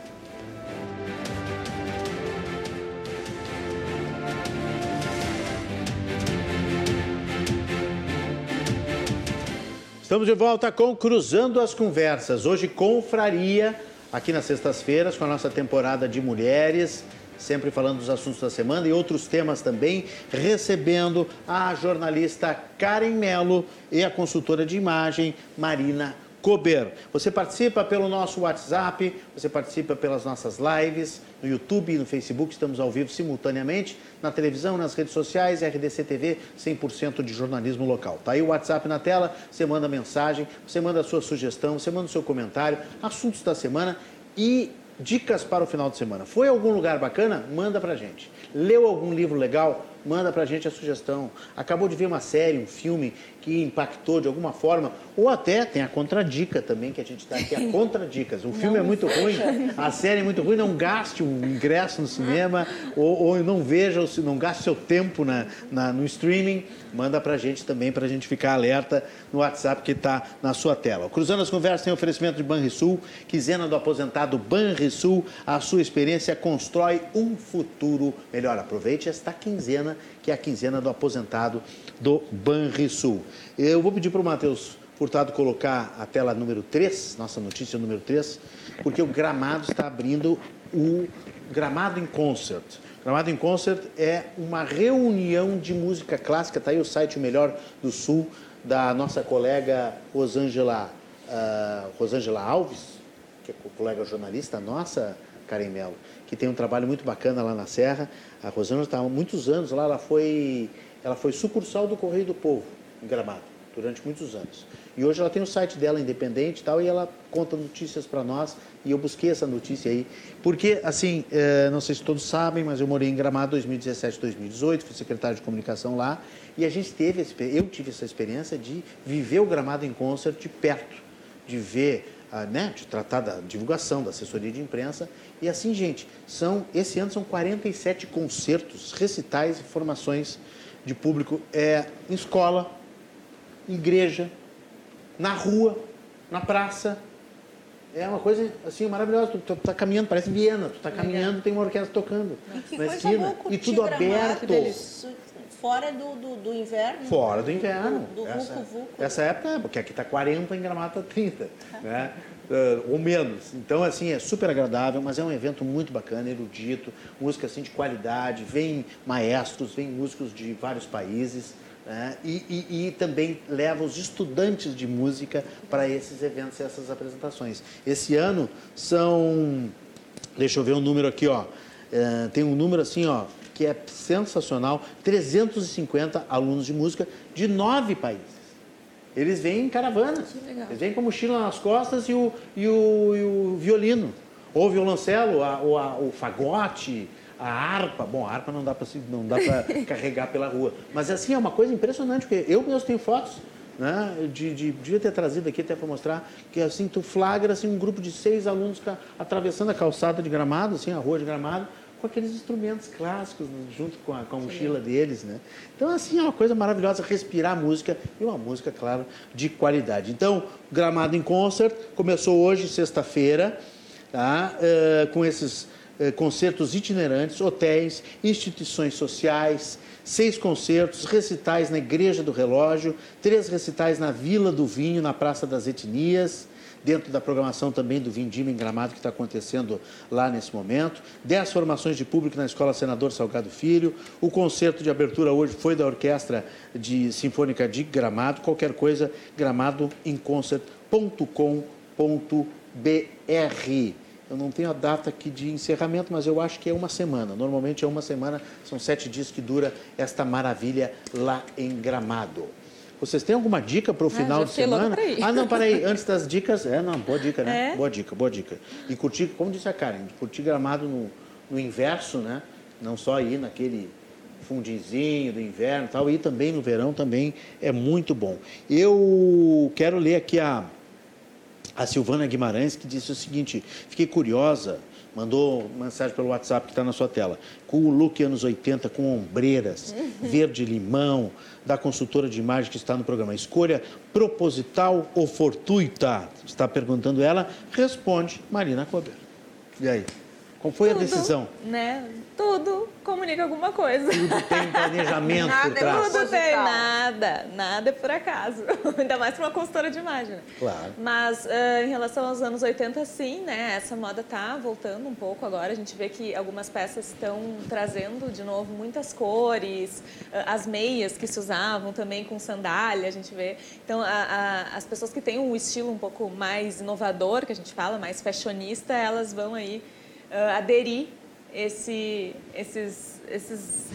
Estamos de volta com Cruzando as Conversas. Hoje, confraria, aqui nas sextas-feiras, com a nossa temporada de mulheres, sempre falando dos assuntos da semana e outros temas também, recebendo a jornalista Karen Melo e a consultora de imagem Marina Kober. Você participa pelo nosso WhatsApp, você participa pelas nossas lives, no YouTube e no Facebook, estamos ao vivo simultaneamente, na televisão, nas redes sociais, RDC TV, 100% de jornalismo local. Tá aí o WhatsApp na tela, você manda mensagem, você manda a sua sugestão, você manda o seu comentário, assuntos da semana e dicas para o final de semana. Foi algum lugar bacana? Manda pra gente. Leu algum livro legal? Manda pra gente a sugestão. Acabou de ver uma série, um filme que impactou de alguma forma, ou até tem a contradica também, que a gente está aqui, a contradicas. O filme é muito ruim, a série é muito ruim, não gaste o ingresso no cinema, ou, ou não veja, ou não gaste seu tempo na, na- no streaming, manda pra gente também, pra gente ficar alerta no WhatsApp que está na sua tela. Cruzando as Conversas tem oferecimento de Banrisul, quinzena do aposentado Banrisul, a sua experiência constrói um futuro melhor. Aproveite esta quinzena, que é a quinzena do aposentado do Banrisul. Eu vou pedir para o Matheus Furtado colocar a tela número 3, nossa notícia número 3, porque o Gramado está abrindo o Gramado em Concert. Gramado em Concert é uma reunião de música clássica, está aí o site Melhor do Sul, da nossa colega Rosângela, ah, Rosângela Alves, que é co- colega jornalista nossa, Karen Mello, que tem um trabalho muito bacana lá na Serra. A Rosana está há muitos anos lá, ela foi, ela foi sucursal do Correio do Povo, em Gramado, durante muitos anos. E hoje ela tem o site dela independente e tal, e ela conta notícias para nós, e eu busquei essa notícia aí. Porque, assim, é, não sei se todos sabem, mas eu morei em Gramado 2017, 2018, fui secretário de comunicação lá, e a gente teve, eu tive essa experiência de viver o Gramado em concert de perto, de ver né, de tratar da divulgação, da assessoria de imprensa. E assim, gente, são esse ano são 47 concertos, recitais e formações de público é, em escola, igreja, na rua, na praça. É uma coisa assim maravilhosa. Tu, tu, tu tá caminhando, parece Viena. Tu tá caminhando, tem uma orquestra tocando na esquina e tudo aberto. Fora do, do, do, inverno. Fora do inverno. Do, do essa, vulco, vulco. essa época, porque aqui está 40, em Gramado está 30, né? Uh, ou menos. Então, assim, é super agradável, mas é um evento muito bacana, erudito, música assim de qualidade, vem maestros, vem músicos de vários países. Né? E, e, e, também leva os estudantes de música para esses eventos e essas apresentações. Esse ano são, deixa eu ver o um número aqui, ó, é, tem um número assim, ó, que é sensacional, 350 alunos de música de nove países. Eles vêm em caravana. Eles vêm com mochila nas costas e o, e o, e o violino. Ou o violoncelo, a, ou a, o fagote, a harpa. Bom, a harpa não dá para não dá para carregar pela rua. Mas assim, é uma coisa impressionante, porque eu mesmo tenho fotos né, de, de, devia ter trazido aqui até para mostrar que assim tu flagra assim, um grupo de seis alunos atravessando a calçada de Gramado, assim, a rua de Gramado, com aqueles instrumentos clássicos junto com a, com a mochila deles, né? Então, assim, é uma coisa maravilhosa respirar música e uma música, claro, de qualidade. Então, Gramado em Concert começou hoje, sexta-feira, tá? Uh, com esses uh, concertos itinerantes, hotéis, instituições sociais, seis concertos, recitais na Igreja do Relógio, três recitais na Vila do Vinho, na Praça das Etnias, dentro da programação também do Vindima em Gramado, que está acontecendo lá nesse momento. Dez formações de público na Escola Senador Salgado Filho. O concerto de abertura hoje foi da Orquestra de Sinfônica de Gramado. Qualquer coisa, gramadoinconcert.com.br. Eu não tenho a data aqui de encerramento, mas eu acho que é uma semana. Normalmente é uma semana, são sete dias que dura esta maravilha lá em Gramado. Vocês têm alguma dica para o ah, final de semana? Ah, não, peraí. Antes das dicas. É, não, boa dica, né? É? Boa dica, boa dica. E curtir, como disse a Karen, curtir gramado no, no inverso, né? Não só ir naquele fundinzinho do inverno e tal, e também no verão também é muito bom. Eu quero ler aqui a, a Silvana Guimarães, que disse o seguinte: fiquei curiosa mandou mensagem pelo WhatsApp que está na sua tela, com o look anos 80, com ombreiras, uhum. verde limão, da consultora de imagem que está no programa. Escolha proposital ou fortuita? Está perguntando ela. Responde Marina Cober. E aí? Qual foi Tudo, a decisão? Né? tudo comunica alguma coisa. Tudo tem planejamento nada por trás. Tudo tem, nada, nada é por acaso. Ainda mais para uma consultora de imagem. Né? Claro. Mas uh, em relação aos anos 80, sim, né? Essa moda está voltando um pouco agora. A gente vê que algumas peças estão trazendo de novo muitas cores, uh, as meias que se usavam também com sandália, a gente vê. Então, a, a, as pessoas que têm um estilo um pouco mais inovador, que a gente fala, mais fashionista, elas vão aí uh, aderir esse, esses, esses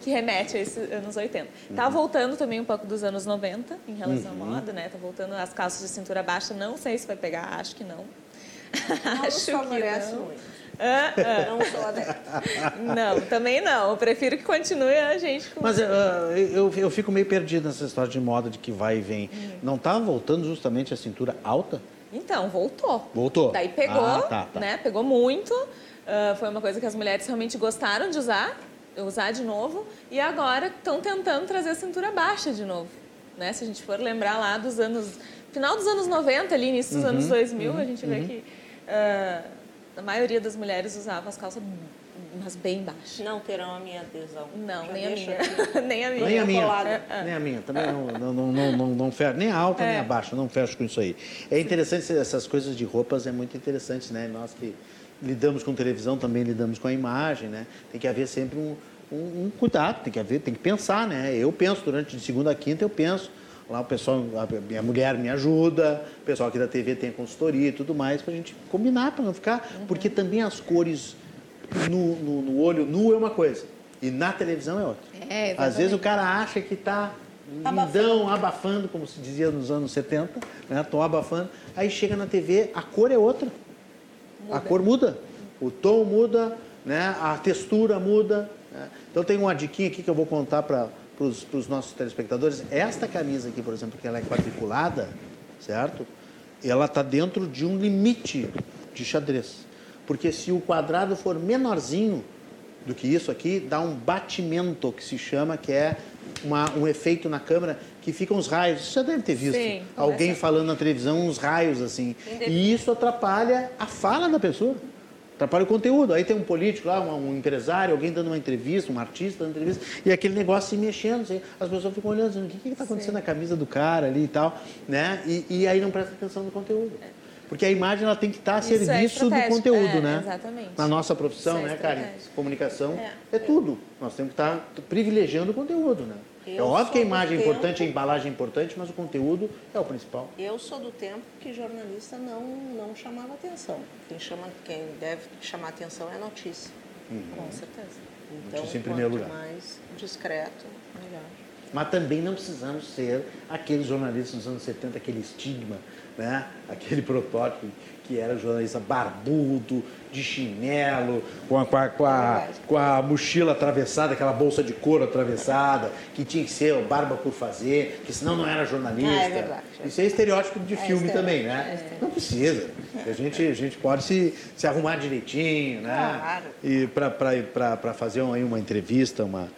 que remete a esses anos 80. Está uhum. voltando também um pouco dos anos 90 em relação uhum. à moda, né? Tá voltando as calças de cintura baixa, não sei se vai pegar, acho que não. não acho que não. Ah, ah. Não sou. Não, também não. Eu prefiro que continue a gente com... Mas uh, eu, eu fico meio perdido nessa história de moda de que vai e vem. Uhum. Não está voltando justamente a cintura alta? Então, voltou. Voltou. Daí pegou, ah, tá, tá. né? Pegou muito. Uh, foi uma coisa que as mulheres realmente gostaram de usar, usar de novo, e agora estão tentando trazer a cintura baixa de novo. Né? Se a gente for lembrar lá dos anos. Final dos anos 90, ali, início dos uhum, anos 2000, uhum, a gente vê uhum. que uh, a maioria das mulheres usava as calças mas bem baixas. Não terão a minha adesão. Não, nem a, minha. nem a minha. Nem a minha. Nem a minha. Também não, não, não, não, não, não fecho. Nem a alta, é. nem a baixa. Não fecho com isso aí. É interessante, essas coisas de roupas é muito interessante, né? Nós que lidamos com televisão, também lidamos com a imagem, né? Tem que haver sempre um, um, um, cuidado, tem que haver, tem que pensar, né? Eu penso durante de segunda a quinta, eu penso Lá o pessoal, a minha mulher me ajuda, o pessoal aqui da TV tem consultoria e tudo mais, para a gente combinar, para não ficar. Uhum. Porque também as cores no, no, no, olho nu é uma coisa, e na televisão é outra. É, Às vezes o cara acha que está lindão, abafando. como se dizia nos anos 70, né? Tô abafando. Aí chega na TV, a cor é outra. Muda. A cor muda. O tom muda, né? a textura muda. Né? Então tem uma diquinha aqui que eu vou contar para os nossos telespectadores. Esta camisa aqui, por exemplo, que ela é quadriculada, certo? Ela está dentro de um limite de xadrez. Porque se o quadrado for menorzinho do que isso aqui, dá um batimento, que se chama, que é uma, um efeito na câmera que ficam os raios. Você já deve ter visto Sim, alguém falando na televisão uns raios assim. E isso atrapalha a fala da pessoa. Atrapalha o conteúdo. Aí tem um político lá, um, um empresário, alguém dando uma entrevista, um artista dando entrevista, e aquele negócio se mexendo. Assim, as pessoas ficam olhando, dizendo, o que está acontecendo Sim. na camisa do cara ali e tal. Né? E, e aí não presta atenção no conteúdo. É. Porque a imagem ela tem que estar a Isso é serviço é do conteúdo, é, né? Exatamente. Na nossa profissão, Isso é né, Karen? Comunicação é, é tudo. Nós temos que estar privilegiando o conteúdo, né? Eu é óbvio que a imagem é importante, tempo... a embalagem é importante, mas o conteúdo é o principal. Eu sou do tempo que jornalista não, não chamava atenção. Quem, chama, quem deve chamar atenção é a notícia. Uhum. Com certeza. Então, notícia em primeiro lugar. mais discreto, melhor. Mas também não precisamos ser aqueles jornalistas dos anos 70, aquele estigma né? aquele protótipo que era jornalista barbudo, de chinelo, com a, com, a, com, a, com a mochila atravessada, aquela bolsa de couro atravessada, que tinha que ser barba por fazer, que senão não era jornalista. Ah, é verdade. Isso é estereótipo de é filme também, né? É. Não precisa. A gente, a gente pode se, se arrumar direitinho, né? Claro. E para fazer aí uma entrevista, uma,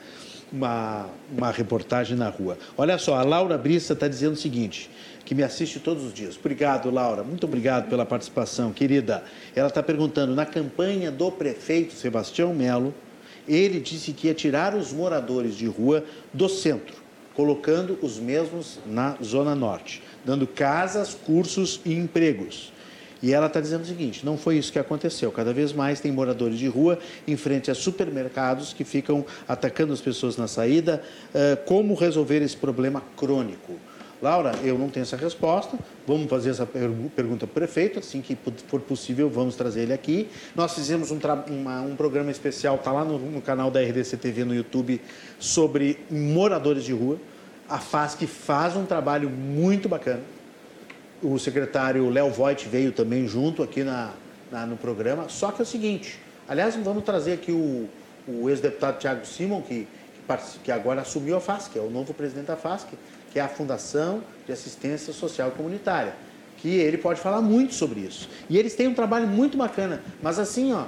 uma, uma reportagem na rua. Olha só, a Laura Brissa está dizendo o seguinte: que me assiste todos os dias. Obrigado, Laura. Muito obrigado pela participação, querida. Ela está perguntando: na campanha do prefeito Sebastião Melo, ele disse que ia tirar os moradores de rua do centro, colocando os mesmos na Zona Norte, dando casas, cursos e empregos. E ela está dizendo o seguinte: não foi isso que aconteceu. Cada vez mais tem moradores de rua em frente a supermercados que ficam atacando as pessoas na saída. Como resolver esse problema crônico? Laura, eu não tenho essa resposta, vamos fazer essa pergunta para o prefeito, assim que for possível, vamos trazer ele aqui. Nós fizemos um, uma, um programa especial, está lá no, no, canal da RDC TV no YouTube, sobre moradores de rua. A FASC faz um trabalho muito bacana. O secretário Léo Voigt veio também junto aqui na, na, no programa. Só que é o seguinte, aliás, vamos trazer aqui o, o ex-deputado Tiago Simon, que, que, que agora assumiu a FASC, é o novo presidente da FASC que é a Fundação de Assistência Social Comunitária, que ele pode falar muito sobre isso. E eles têm um trabalho muito bacana, mas assim, ó,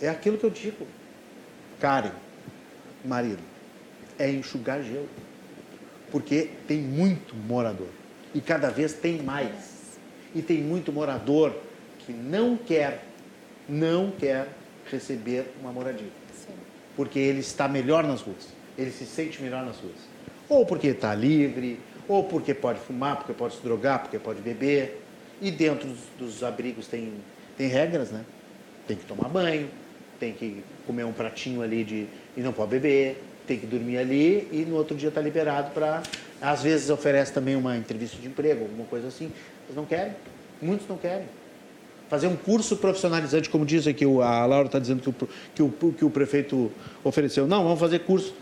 é aquilo que eu digo. Karen, marido, é enxugar gelo. Porque tem muito morador. E cada vez tem mais. E tem muito morador que não quer, não quer receber uma moradia. Sim. Porque ele está melhor nas ruas. Ele se sente melhor nas ruas. Ou porque está livre, ou porque pode fumar, porque pode se drogar, porque pode beber. E dentro dos, abrigos tem, tem regras, né? Tem que tomar banho, tem que comer um pratinho ali de, e não pode beber, tem que dormir ali e no outro dia está liberado para. Às vezes oferece também uma entrevista de emprego, alguma coisa assim. Eles não querem, muitos não querem. Fazer um curso profissionalizante, como diz aqui, a Laura está dizendo que o, que, o, que o prefeito ofereceu. Não, vamos fazer curso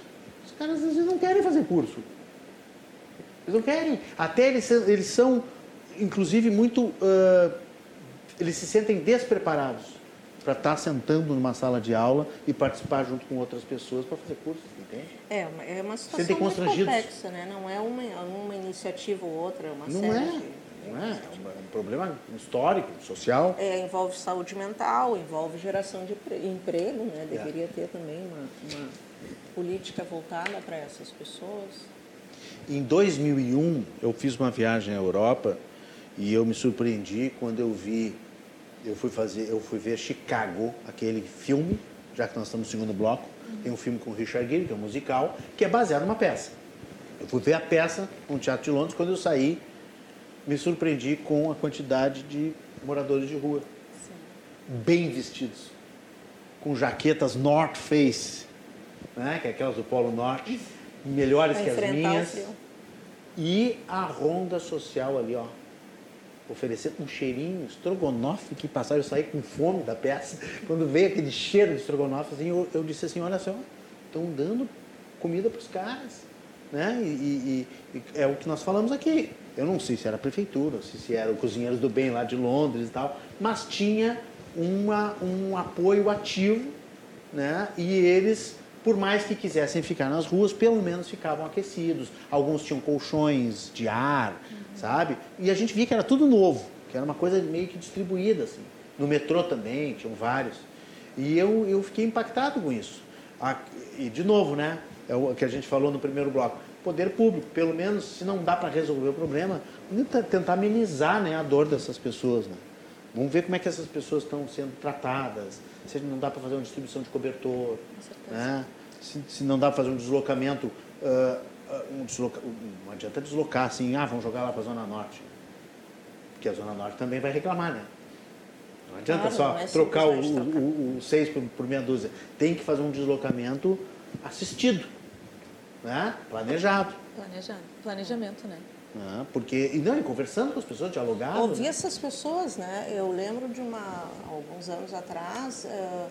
caras às vezes não querem fazer curso. Eles não querem. Até eles, eles são, inclusive, muito. Uh, eles se sentem despreparados para estar sentando numa sala de aula e participar junto com outras pessoas para fazer curso, entende? É, é uma situação muito complexa, né? Não é uma, uma iniciativa ou outra, é uma não série é. de... Não é, é um problema histórico, social. É, envolve saúde mental, envolve geração de emprego, né? É. Deveria ter também uma, uma política voltada para essas pessoas? Em 2001, eu fiz uma viagem à Europa e eu me surpreendi quando eu vi, eu fui fazer, eu fui ver Chicago, aquele filme, já que nós estamos no segundo bloco, tem um filme com Richard Gere, que é um musical, que é baseado numa peça. Eu fui ver a peça no Teatro de Londres, quando eu saí, me surpreendi com a quantidade de moradores de rua, Sim. bem vestidos, com jaquetas North Face, né? que é aquelas do Polo Norte, melhores que as minhas. E a ronda social ali, ó, oferecendo um cheirinho, estrogonofe que passava, eu saí com fome da peça. Quando veio aquele cheiro de estrogonofe, assim, eu, eu disse assim, olha só, estão dando comida para os caras. Né? E, e, e, é o que nós falamos aqui. Eu não sei se era a prefeitura, se, se era o Cozinheiros do Bem lá de Londres e tal, mas tinha uma, um apoio ativo, né? E eles, por mais que quisessem ficar nas ruas, pelo menos ficavam aquecidos. Alguns tinham colchões de ar, uhum. sabe? E a gente via que era tudo novo, que era uma coisa meio que distribuída, assim. No metrô também, tinham vários. E eu, eu fiquei impactado com isso. E, de novo, né? É o que a gente falou no primeiro bloco poder público, pelo menos se não dá para resolver o problema, tentar amenizar né, a dor dessas pessoas. Né? Vamos ver como é que essas pessoas estão sendo tratadas, se não dá para fazer uma distribuição de cobertor, né? se, se, não dá para fazer um deslocamento, uh, um desloca... não adianta deslocar assim, ah, vamos jogar lá para a Zona Norte, porque a Zona Norte também vai reclamar, né? Não adianta claro, só é trocar o, o, o, o, seis por, por meia dúzia. Tem que fazer um deslocamento assistido né? planejado. Planejado. Planejamento, né? Ah, porque, e não, e conversando com as pessoas, dialogando. Ouvir né? essas pessoas, né? Eu lembro de uma, alguns anos atrás, uh,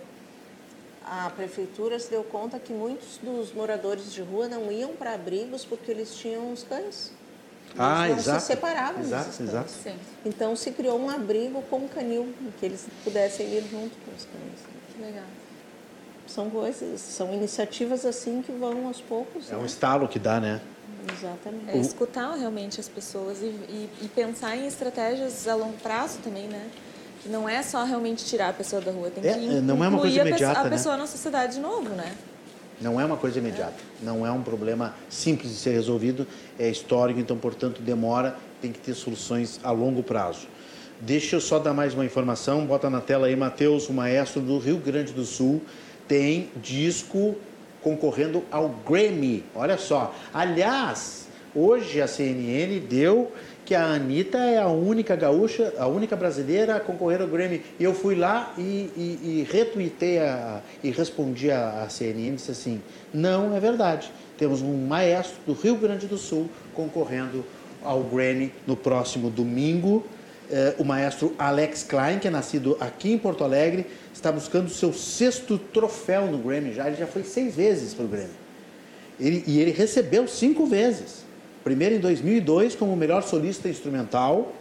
a prefeitura se deu conta que muitos dos moradores de rua não iam para abrigos porque eles tinham os cães. Eles ah, não exato. se separavam exato, exato. Sim. Então se criou um abrigo com canil, que eles pudessem ir junto com os cães. Que legal são coisas, são iniciativas assim que vão aos poucos. É né? um estalo que dá, né? Exatamente. É escutar realmente as pessoas e, e, e, pensar em estratégias a longo prazo também, né? Que não é só realmente tirar a pessoa da rua, tem é, que não é uma coisa imediata, a né? pessoa na sociedade de novo, né? Não é uma coisa imediata, é. não é um problema simples de ser resolvido, é histórico, então, portanto, demora, tem que ter soluções a longo prazo. Deixa eu só dar mais uma informação, bota na tela aí, Matheus, o maestro do Rio Grande do Sul, tem disco concorrendo ao Grammy. Olha só. Aliás, hoje a CNN deu que a Anitta é a única gaúcha, a única brasileira a concorrer ao Grammy. E eu fui lá e, e, e retuitei a, e respondi a, a CNN disse assim: não é verdade. Temos um maestro do Rio Grande do Sul concorrendo ao Grammy no próximo domingo. Eh, o maestro Alex Klein, que é nascido aqui em Porto Alegre, está buscando seu sexto troféu no Grammy já. Ele já foi seis vezes para o Grammy. Ele, e ele recebeu cinco vezes. Primeiro em 2002 como melhor solista instrumental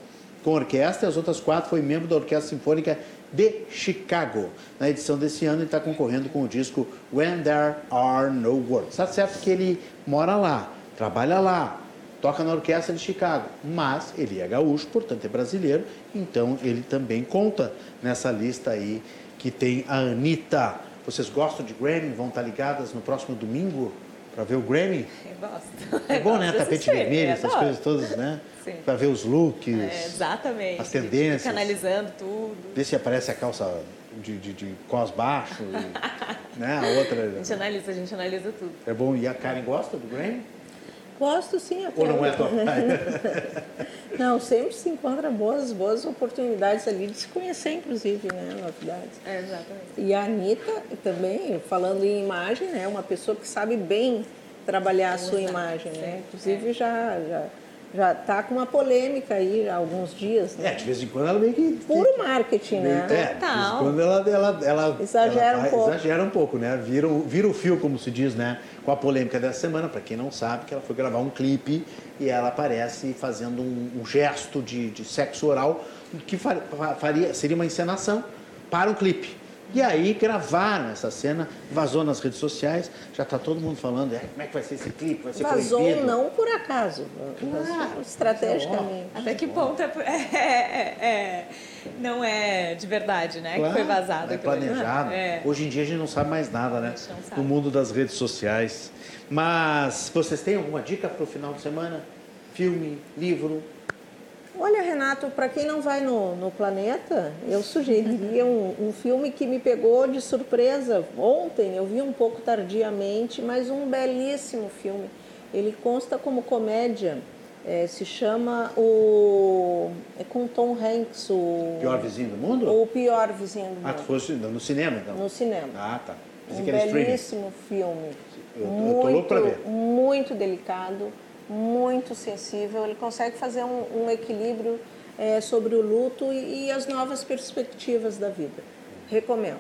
com orquestra, as outras quatro foi membro da Orquestra Sinfônica de Chicago. Na edição desse ano ele está concorrendo com o disco When There Are No Words. Está certo que ele mora lá, trabalha lá, toca na Orquestra de Chicago, mas ele é gaúcho, portanto é brasileiro, então ele também conta nessa lista aí que tem a Anitta. Vocês gostam de Grammy? Vão estar ligadas no próximo domingo para ver o Grammy? Eu gosto. É bom, né? Tapete vermelho, essas coisas todas, né? Para ver os looks. É, exatamente. As tendências. Fica analisando tudo. Ver se aparece a calça de, de, de cos baixo, e, né? A outra. A gente analisa, a gente analisa tudo. É bom. E a Karen gosta do Grammy? Gosto sim. Até Ou não é tua Não, sempre se encontra boas, boas oportunidades ali de se conhecer, inclusive, né, novidades. É, exatamente. E a Anitta também, falando em imagem, é né, uma pessoa que sabe bem trabalhar a sua imagem, né? Inclusive é. já, já já está com uma polêmica aí há alguns dias. Né? É, de vez em quando ela meio que. Puro marketing, né? É, de vez em quando ela, ela, ela exagera ela um pouco. Exagera um pouco, né? Vira, vira o fio, como se diz, né? Com a polêmica dessa semana, para quem não sabe, que ela foi gravar um clipe e ela aparece fazendo um, um gesto de, de sexo oral que faria, seria uma encenação para um clipe. E aí gravaram essa cena, vazou nas redes sociais, já está todo mundo falando, é, como é que vai ser esse clipe, vai ser Vazou proibido. não por acaso, claro, estrategicamente. Até que ponto é, é, é, não é de verdade, né? Claro, que foi vazado. É planejado. É. Hoje em dia a gente não sabe mais nada, né? No mundo das redes sociais. Mas vocês têm alguma dica para o final de semana? Filme, livro, Olha, Renato, para quem não vai no, no planeta, eu sugeriria um, um, filme que me pegou de surpresa ontem. Eu vi um pouco tardiamente, mas um belíssimo filme. Ele consta como comédia. É, se chama o. É com Tom Hanks, o. Pior Vizinho do Mundo? O Pior Vizinho do Mundo. Ah, fosse no cinema então? No cinema. Ah, tá. um belíssimo filme. Eu, muito, eu tô louco pra ver. Muito delicado muito sensível, ele consegue fazer um, um equilíbrio é, sobre o luto e, e, as novas perspectivas da vida. Recomendo.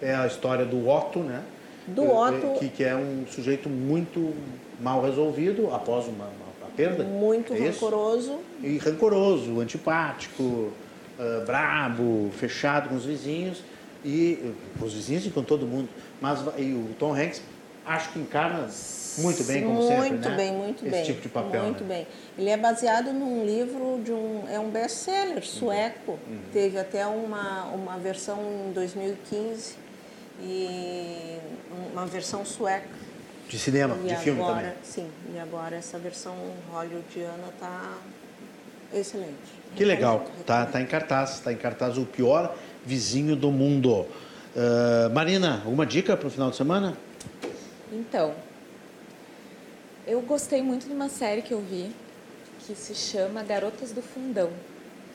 É a história do Otto, né? Do Otto. Que, que é um sujeito muito mal resolvido após uma, uma perda. Muito é rancoroso. E rancoroso, antipático, uh, brabo, fechado com os vizinhos. E com os vizinhos e com todo mundo. Mas e o Tom Hanks acho que encarna muito bem, como muito sempre, Muito né? bem, muito Esse bem. tipo de papel, Muito né? bem. Ele é baseado num livro de um... É um best-seller sueco. Uhum. Teve até uma, uma versão em 2015 e uma versão sueca. De cinema, e de filme agora, também. Sim, e agora essa versão hollywoodiana está excelente. Que legal. Tá, tá em cartaz, está em cartaz o pior vizinho do mundo. Uh, Marina, alguma dica para o final de semana? Então, eu gostei muito de uma série que eu vi que se chama Garotas do Fundão.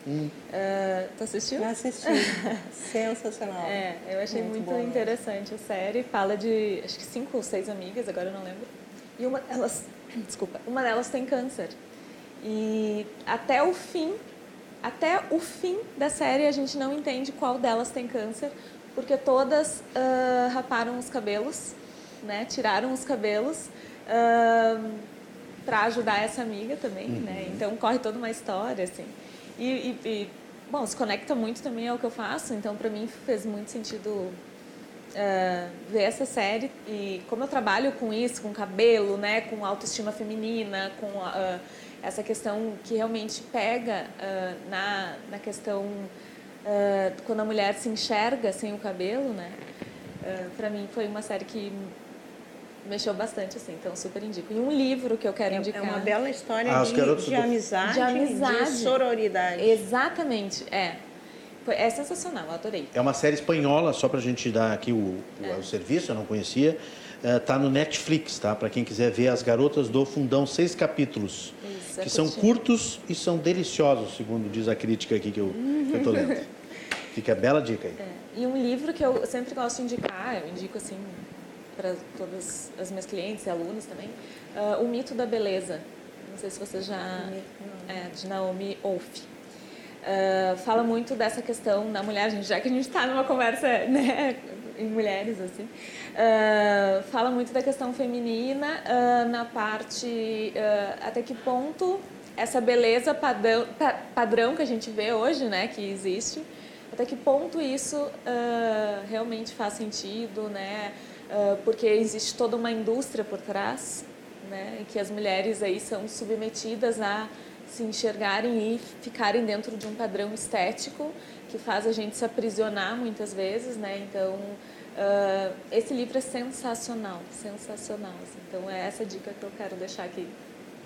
Hum. Uh, tu assistiu? Assisti. Sensacional. É, eu achei muito, muito interessante a série. Fala de, acho que cinco ou seis amigas, agora eu não lembro. E uma delas, desculpa, uma delas tem câncer. E até o fim, até o fim da série a gente não entende qual delas tem câncer, porque todas uh, raparam os cabelos, né? Tiraram os cabelos. Uh, para ajudar essa amiga também, uhum. né? Então corre toda uma história assim. E, e, e, bom, se conecta muito também ao que eu faço. Então para mim fez muito sentido uh, ver essa série e como eu trabalho com isso, com cabelo, né? Com autoestima feminina, com uh, essa questão que realmente pega uh, na na questão quando a mulher se enxerga sem o cabelo, né? para mim foi uma série que mexeu bastante, assim, então super indico. E um livro que eu quero é, indicar. É uma bela história ah, de, de, amizade, de amizade, de sororidade. Exatamente, é. É sensacional, adorei. É uma série espanhola, só para a gente dar aqui o, é. o, serviço, eu não conhecia. Está uh, no Netflix, tá? Para quem quiser ver As Garotas do Fundão, seis capítulos. Isso, é que são curtos e são deliciosos, segundo diz a crítica aqui que eu estou lendo. Fica a bela dica aí. É. E um livro que eu sempre gosto de indicar, eu indico assim para todas as minhas clientes e alunos também, uh, o mito da beleza. Não sei se você já é de Naomi Wolf. Uh, fala muito dessa questão da mulher, gente, já que a gente está numa conversa né, em mulheres assim, uh, fala muito da questão feminina uh, na parte até que ponto essa beleza padrão, padrão que a gente vê hoje, né, que existe, até que ponto isso realmente faz sentido, né? Ah, porque existe toda uma indústria por trás, né, que as mulheres aí são submetidas a se enxergarem e ficarem dentro de um padrão estético que faz a gente se aprisionar muitas vezes, né? Então, uh, esse livro é sensacional, sensacional. Assim. Então, é essa dica que eu quero deixar aqui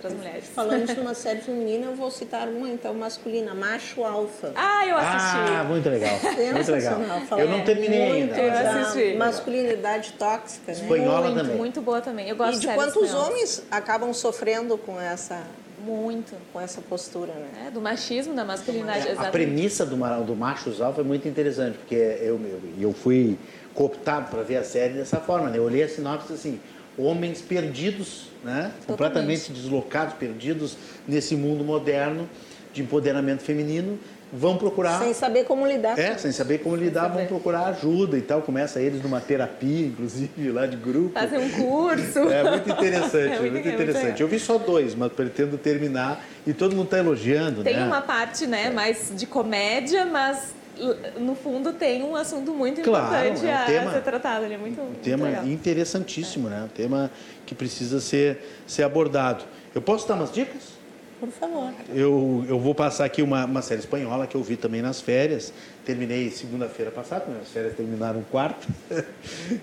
para as mulheres. Falando de uma série feminina, eu vou citar uma então masculina, Macho Alfa. Ah, eu assisti. Ah, muito legal. Muito legal. Eu não terminei ainda. Eu assisti. Masculinidade tóxica, né? Espanhola muito, também. Muito boa também. Eu gosto e de quantos homens acabam sofrendo com essa muito com essa postura, né? É, do machismo, da masculinidade. É, a premissa do, do macho alfa é muito interessante, porque eu, eu, eu fui cooptado para ver a série dessa forma, né? Eu olhei a sinopse assim, homens perdidos, né? completamente deslocados, perdidos nesse mundo moderno de empoderamento feminino, vão procurar. Sem saber como lidar. É, sem saber como sem lidar, saber. vão procurar ajuda e tal. Começa eles numa terapia, inclusive, lá de grupo. Fazer um curso. É muito interessante, é muito, muito interessante. Eu vi só dois, mas pretendo terminar e todo mundo está elogiando. Tem né? uma parte, né, é. mais de comédia, mas no fundo tem um assunto muito claro, importante é um a tema, ser tratado. Ele é muito, um muito tema legal. interessantíssimo, é. né? Um tema que precisa ser, ser abordado. Eu posso dar umas dicas? Por favor. Eu, eu vou passar aqui uma, uma série espanhola que eu vi também nas férias. Terminei segunda-feira passada, as férias terminaram quarta.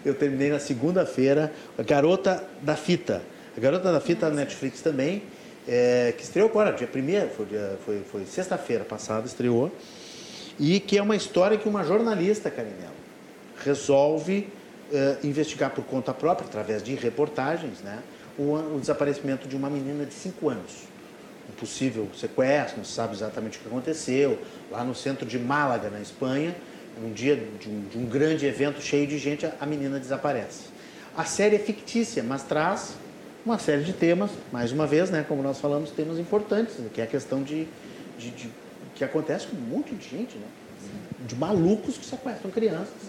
eu terminei na segunda-feira. A Garota da Fita. A Garota da Fita na Netflix também, é, que estreou agora, dia 1 foi, foi, foi sexta-feira passada, estreou e que é uma história que uma jornalista, Carinella, resolve uh, investigar por conta própria, através de reportagens, né, o, o, desaparecimento de uma menina de 5 anos. Um possível sequestro, não se sabe exatamente o que aconteceu, lá no centro de Málaga, na Espanha, um dia de um, de um grande evento cheio de gente, a, a menina desaparece. A série é fictícia, mas traz uma série de temas, mais uma vez, né, como nós falamos, temas importantes, que é a questão de, de, de que acontece com um monte de gente, né? De malucos que sequestram crianças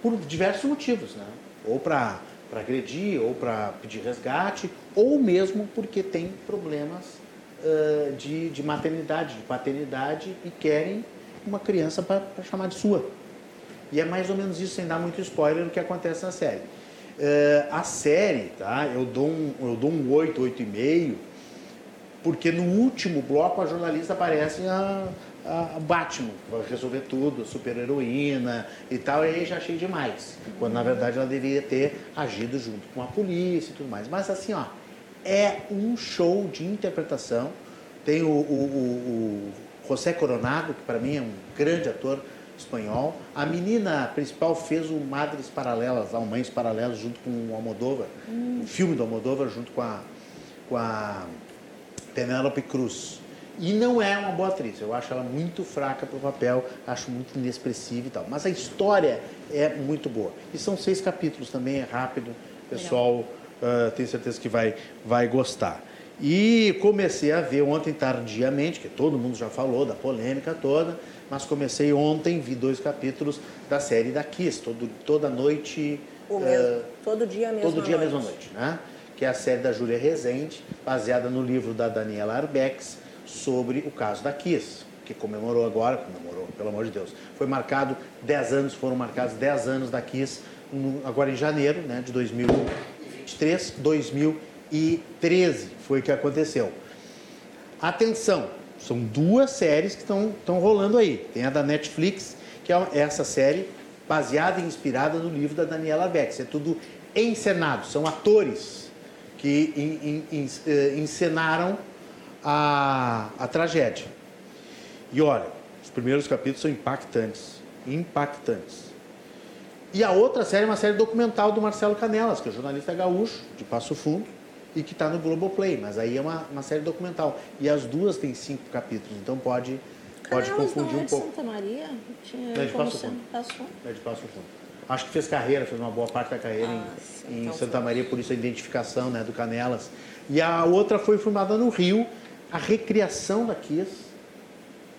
por diversos motivos, né? Ou para agredir, ou para pedir resgate, ou mesmo porque tem problemas uh, de, de maternidade, de paternidade e querem uma criança para chamar de sua. E é mais ou menos isso, sem dar muito spoiler, o que acontece na série. Uh, a série, tá? Eu dou um, eu dou um 8, 8,5, porque no último bloco a jornalista aparece a, a Batman, vai resolver tudo, a super-heroína e tal, e aí já achei demais. Quando na verdade ela deveria ter agido junto com a polícia e tudo mais. Mas assim, ó, é um show de interpretação. Tem o, o, o, o José Coronado, que para mim é um grande ator espanhol. A menina principal fez o Madres Paralelas, lá, o Mães Paralelas, junto com o Almodóvar, hum. o filme do Almodóvar, junto com a, com a Penélope Cruz. E não é uma boa atriz, eu acho ela muito fraca para o papel, acho muito inexpressiva e tal. Mas a história é muito boa. E são seis capítulos também, é rápido, o pessoal uh, tenho certeza que vai, vai gostar. E comecei a ver ontem tardiamente, que todo mundo já falou da polêmica toda, mas comecei ontem, vi dois capítulos da série da Kiss, todo, toda noite. O mesmo, uh, todo dia a mesma Todo dia noite. mesma noite, né? Que é a série da Júlia Rezende, baseada no livro da Daniela Arbex, sobre o caso da Kiss, que comemorou agora, comemorou, pelo amor de Deus. Foi marcado 10 anos, foram marcados 10 anos da Kiss, no, agora em janeiro né, de 2023, 2013 foi que aconteceu. Atenção, são duas séries que estão rolando aí. Tem a da Netflix, que é essa série baseada e inspirada no livro da Daniela Beck. É tudo encenado, são atores que in, in, in, eh, encenaram a, a tragédia. E olha, os primeiros capítulos são impactantes. Impactantes. E a outra série é uma série documental do Marcelo Canelas, que é jornalista gaúcho, de Passo Fundo, e que está no Globoplay, mas aí é uma, uma série documental. E as duas têm cinco capítulos, então pode, pode Canelas confundir não é um pouco. Santa Maria? Tinha é de Passo Fundo. Passo Fundo. É de Passo Fundo. Acho que fez carreira, fez uma boa parte da carreira ah, em, sim, em então Santa Maria, por isso a identificação né, do Canelas. E a outra foi filmada no Rio, a recriação da Kiss,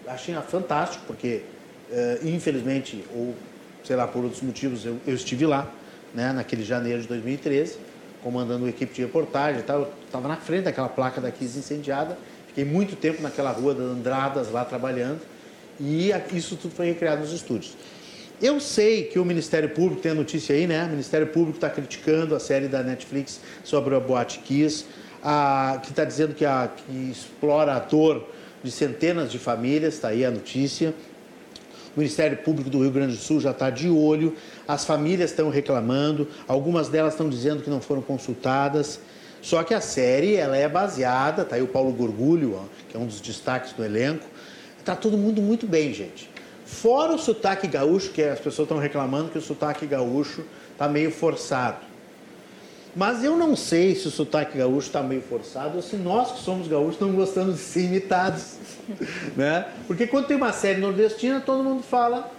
achei fantástico, porque uh, infelizmente, ou sei lá, por outros motivos, eu, eu estive lá, né, naquele janeiro de 2013, comandando uma equipe de reportagem e tal. Eu estava na frente daquela placa da Kiss incendiada, fiquei muito tempo naquela rua das Andradas lá trabalhando, e isso tudo foi recriado nos estúdios. Eu sei que o Ministério Público, tem a notícia aí, né? O Ministério Público está criticando a série da Netflix sobre a Boate Kiss a, que está dizendo que, a, que explora a dor de centenas de famílias, está aí a notícia. O Ministério Público do Rio Grande do Sul já está de olho, as famílias estão reclamando, algumas delas estão dizendo que não foram consultadas. Só que a série ela é baseada, tá aí o Paulo Gorgulho, ó, que é um dos destaques do elenco. Tá todo mundo muito bem, gente. Fora o sotaque gaúcho, que as pessoas estão reclamando que o sotaque gaúcho tá meio forçado. Mas eu não sei se o sotaque gaúcho está meio forçado ou se nós que somos gaúchos não gostamos de ser imitados. né? Porque quando tem uma série nordestina, todo mundo fala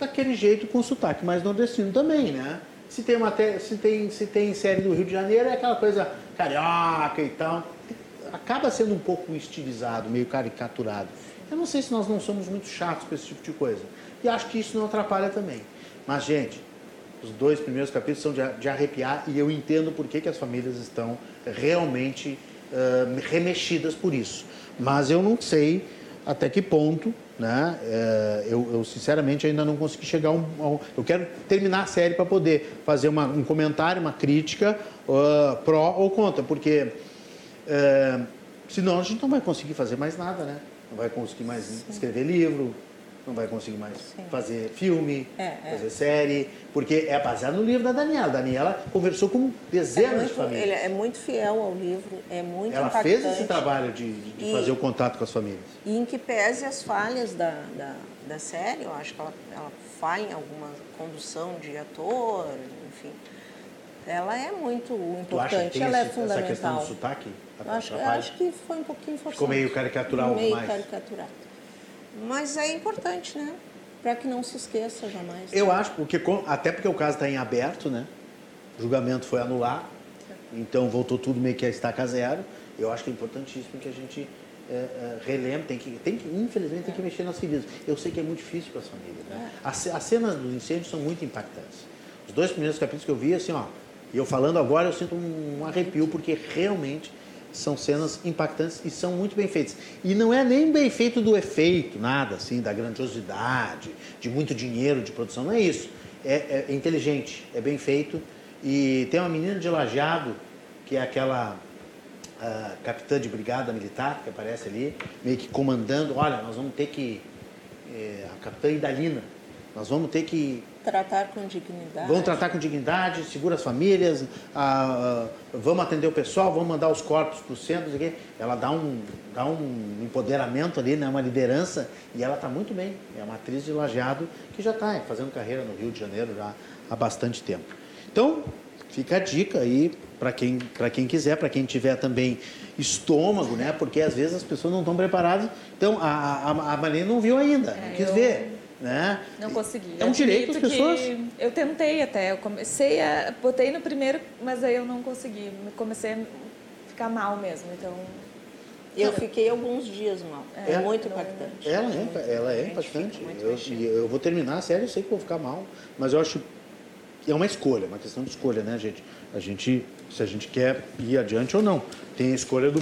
daquele jeito com sotaque mais nordestino também, né? Se tem, uma, se, tem, se tem série do Rio de Janeiro, é aquela coisa carioca e tal. Acaba sendo um pouco estilizado, meio caricaturado. Eu não sei se nós não somos muito chatos com esse tipo de coisa. E acho que isso não atrapalha também. Mas, gente, os dois primeiros capítulos são de, arrepiar e eu entendo por que, que as famílias estão realmente uh, remexidas por isso. Mas eu não sei até que ponto, né? Uh, eu, eu, sinceramente ainda não consegui chegar a um, a um, Eu quero terminar a série para poder fazer uma, um comentário, uma crítica uh, pró ou contra, porque senão a gente não vai conseguir fazer mais nada, né? Não vai conseguir mais Sim. escrever livro, não vai conseguir mais Sim. fazer filme, é, é. fazer série, porque é baseado no livro da Daniela. Daniela conversou com dezenas é muito, de famílias. Ele é muito fiel ao livro, é muito Ela impactante. fez esse trabalho de, de e, fazer o contato com as famílias. E em que pese as falhas da, da, da série, eu acho que ela, ela falha em alguma condução de ator, enfim. Ela é muito importante, ela é é fundamental. Essa questão do sotaque? Acho, acho que foi um pouquinho forçado. Ficou meio caricatural meio mais. caricaturado. Mas é importante, né? Para que não se esqueça jamais. Eu acho, porque, até porque o caso está em aberto, né? O julgamento foi anulado. então voltou tudo meio que a estaca zero. Eu acho que é importantíssimo que a gente é, é, relembre, tem que, tem que, infelizmente, tem que mexer nas feridas. Eu sei que é muito difícil para as famílias. Né? As, as cenas dos incêndios são muito impactantes. Os dois primeiros capítulos que eu vi, assim, ó, e eu falando agora, eu sinto um arrepio, porque realmente são cenas impactantes e são muito bem feitas. E não é nem bem feito do efeito, nada assim, da grandiosidade, de muito dinheiro de produção, não é isso. É, é inteligente, é bem feito. E tem uma menina de Lajeado, que é aquela uh, capitã de brigada militar, que aparece ali, meio que comandando, olha, nós vamos ter que. É, a capitã Idalina, nós vamos ter que tratar com dignidade. Vamos tratar com dignidade, segura as famílias, ah, vamos atender o pessoal, vamos mandar os corpos para o centro. Ela dá um, dá um empoderamento ali, né, uma liderança, e ela está muito bem. É uma atriz de lajeado que já está fazendo carreira no Rio de Janeiro já há bastante tempo. Então, fica a dica aí para quem, quem quiser, para quem tiver também estômago, né? Porque às vezes as pessoas não estão preparadas. Então, a, a, a Marlene não viu ainda, é, não quis eu... ver né? Não consegui. É um direito das pessoas. Eu tentei até, eu comecei a. Botei no primeiro, mas aí eu não consegui. Comecei a ficar mal mesmo, então. Eu fiquei alguns dias mal. É, é muito impactante. Ela é, ela é impactante. Eu, eu vou terminar a série, eu sei que vou ficar mal, mas eu acho que é uma escolha, uma questão de escolha, né, gente? A gente, se a gente quer ir adiante ou não. Tem a escolha do,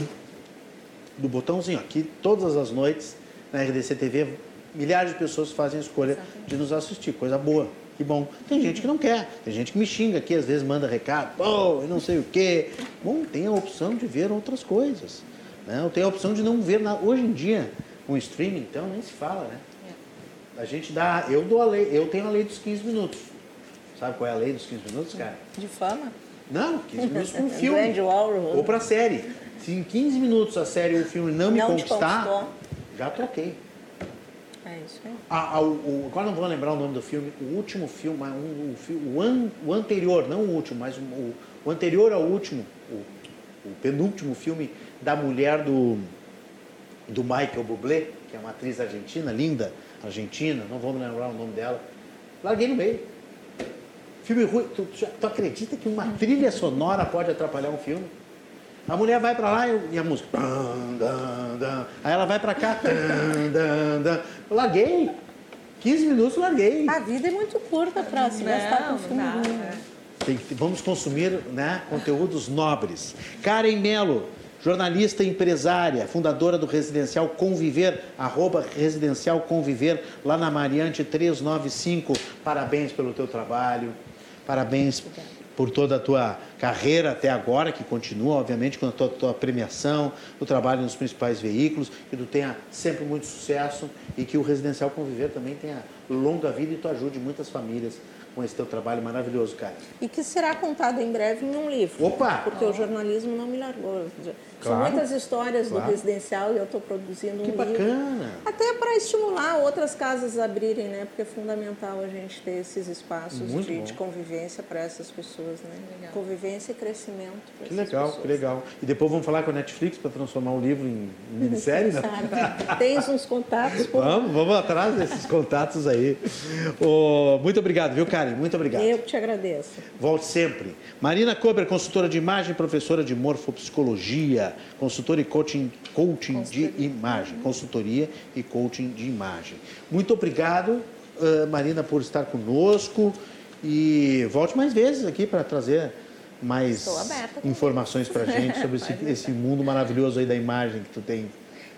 do botãozinho. Aqui, todas as noites, na RDC TV, milhares de pessoas fazem a escolha Exatamente. de nos assistir, coisa boa. Que bom. Tem gente que não quer, tem gente que me xinga aqui, às vezes manda recado, pô, eu não sei o quê. Bom, tem a opção de ver outras coisas. Né? Eu tenho a opção de não ver nada. Hoje em dia, um streaming, então, nem se fala, né? É. A gente dá. Eu dou a lei, eu tenho a lei dos 15 minutos. Sabe qual é a lei dos 15 minutos, cara? De fama? Não, 15 minutos para um filme. ou para série. Se em 15 minutos a série ou o filme não me não conquistar, já troquei. É isso aí. Ah, o, o, agora não vou lembrar o nome do filme. O último filme, um, o, an, o, anterior, não o último, mas o, o anterior ao último, o, penúltimo filme da mulher do, do Michael Bublé, que é uma atriz argentina, linda, argentina, não vou lembrar o nome dela. Larguei no meio. Filme ruim. Tu, tu acredita que uma trilha sonora pode atrapalhar um filme? A mulher vai para lá e a música. Aí ela vai para cá. Eu larguei. 15 minutos larguei. A vida é muito curta para se gastar com filme Tem, vamos consumir né, conteúdos nobres. Karen Melo, jornalista e empresária, fundadora do Residencial Conviver, arroba Residencial Conviver, lá na Mariante 395. Parabéns pelo teu trabalho, parabéns por toda a tua carreira até agora, que continua, obviamente, com a tua, tua, premiação, o trabalho nos principais veículos, que tu tenha sempre muito sucesso e que o Residencial Conviver também tenha longa vida e tu ajude muitas famílias com esse teu trabalho maravilhoso, cara. E que será contado em breve em um livro. Opa! Porque o jornalismo não me largou. Claro, São muitas histórias claro. do residencial e eu estou produzindo que um bacana. livro. bacana! Até para estimular outras casas a abrirem, né? Porque é fundamental a gente ter esses espaços de, de, convivência para essas pessoas, né? Legal. Convivência e crescimento. Que legal, pessoas. que legal. E depois vamos falar com a Netflix para transformar o livro em, em minissérie, né? Tens uns contatos? Por... Vamos, vamos atrás desses contatos aí. Oh, muito obrigado, viu, Karen? Muito obrigado. Eu que te agradeço. Volte sempre. Marina Kober, consultora de imagem, professora de morfopsicologia consultora e coaching, coaching de imagem, consultoria e coaching de imagem. Muito obrigado, uh, Marina, por estar conosco e volte mais vezes aqui para trazer mais informações para a gente sobre esse, esse, mundo maravilhoso aí da imagem que tu tem.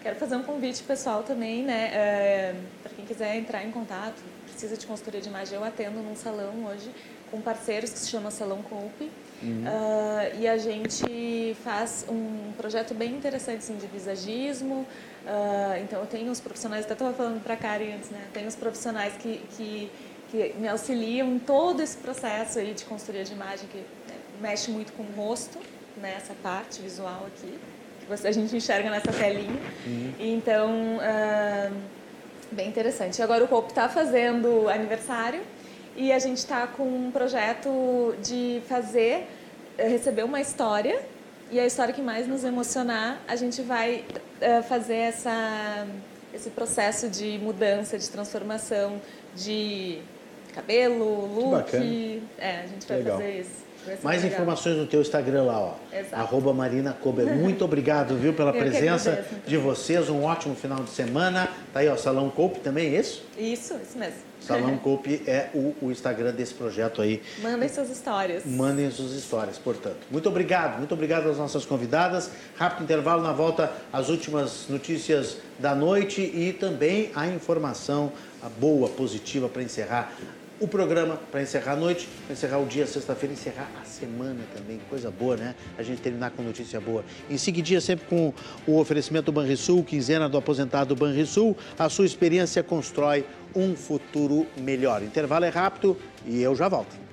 Quero fazer um convite pessoal também, né? É, para quem quiser entrar em contato, precisa de consultoria de imagem, eu atendo num salão hoje com parceiros que se chama Salão Coupe. Uhum. Uh, e a gente faz um projeto bem interessante assim, de visagismo. Uh, então, eu tenho os profissionais, até estava falando para a Karen antes, né? Tem os profissionais que, que, que, me auxiliam em todo esse processo aí de consultoria de imagem, que né, mexe muito com o rosto, né? essa parte visual aqui, que a gente enxerga nessa telinha. Uhum. Então, uh, bem interessante. Agora o Cope está fazendo aniversário e a gente está com um projeto de fazer, eh, receber uma história e a história que mais nos emocionar, a gente vai uh, fazer essa, esse processo de mudança, de transformação de cabelo, look. É, a gente vai fazer isso. Mais informações no teu Instagram lá, ó. Exato. Arroba Marina Kober. Muito obrigado, viu, pela presença de vocês. Um ótimo final de semana. Tá aí, ó, Salão Coupe também, é isso? Isso, isso mesmo. Salão Coupe é o, o, Instagram desse projeto aí. Mandem suas histórias. Mandem suas histórias, portanto. Muito obrigado, muito obrigado às nossas convidadas. Rápido intervalo na volta, as últimas notícias da noite e também a informação boa, positiva para encerrar o programa para encerrar a noite, encerrar o dia, sexta-feira, encerrar a semana também. Coisa boa, né? A gente terminar com notícia boa. Em seguidinha, sempre com o oferecimento do Banrisul, quinzena do aposentado Banrisul, a sua experiência constrói um futuro melhor. Intervalo é rápido e eu já volto.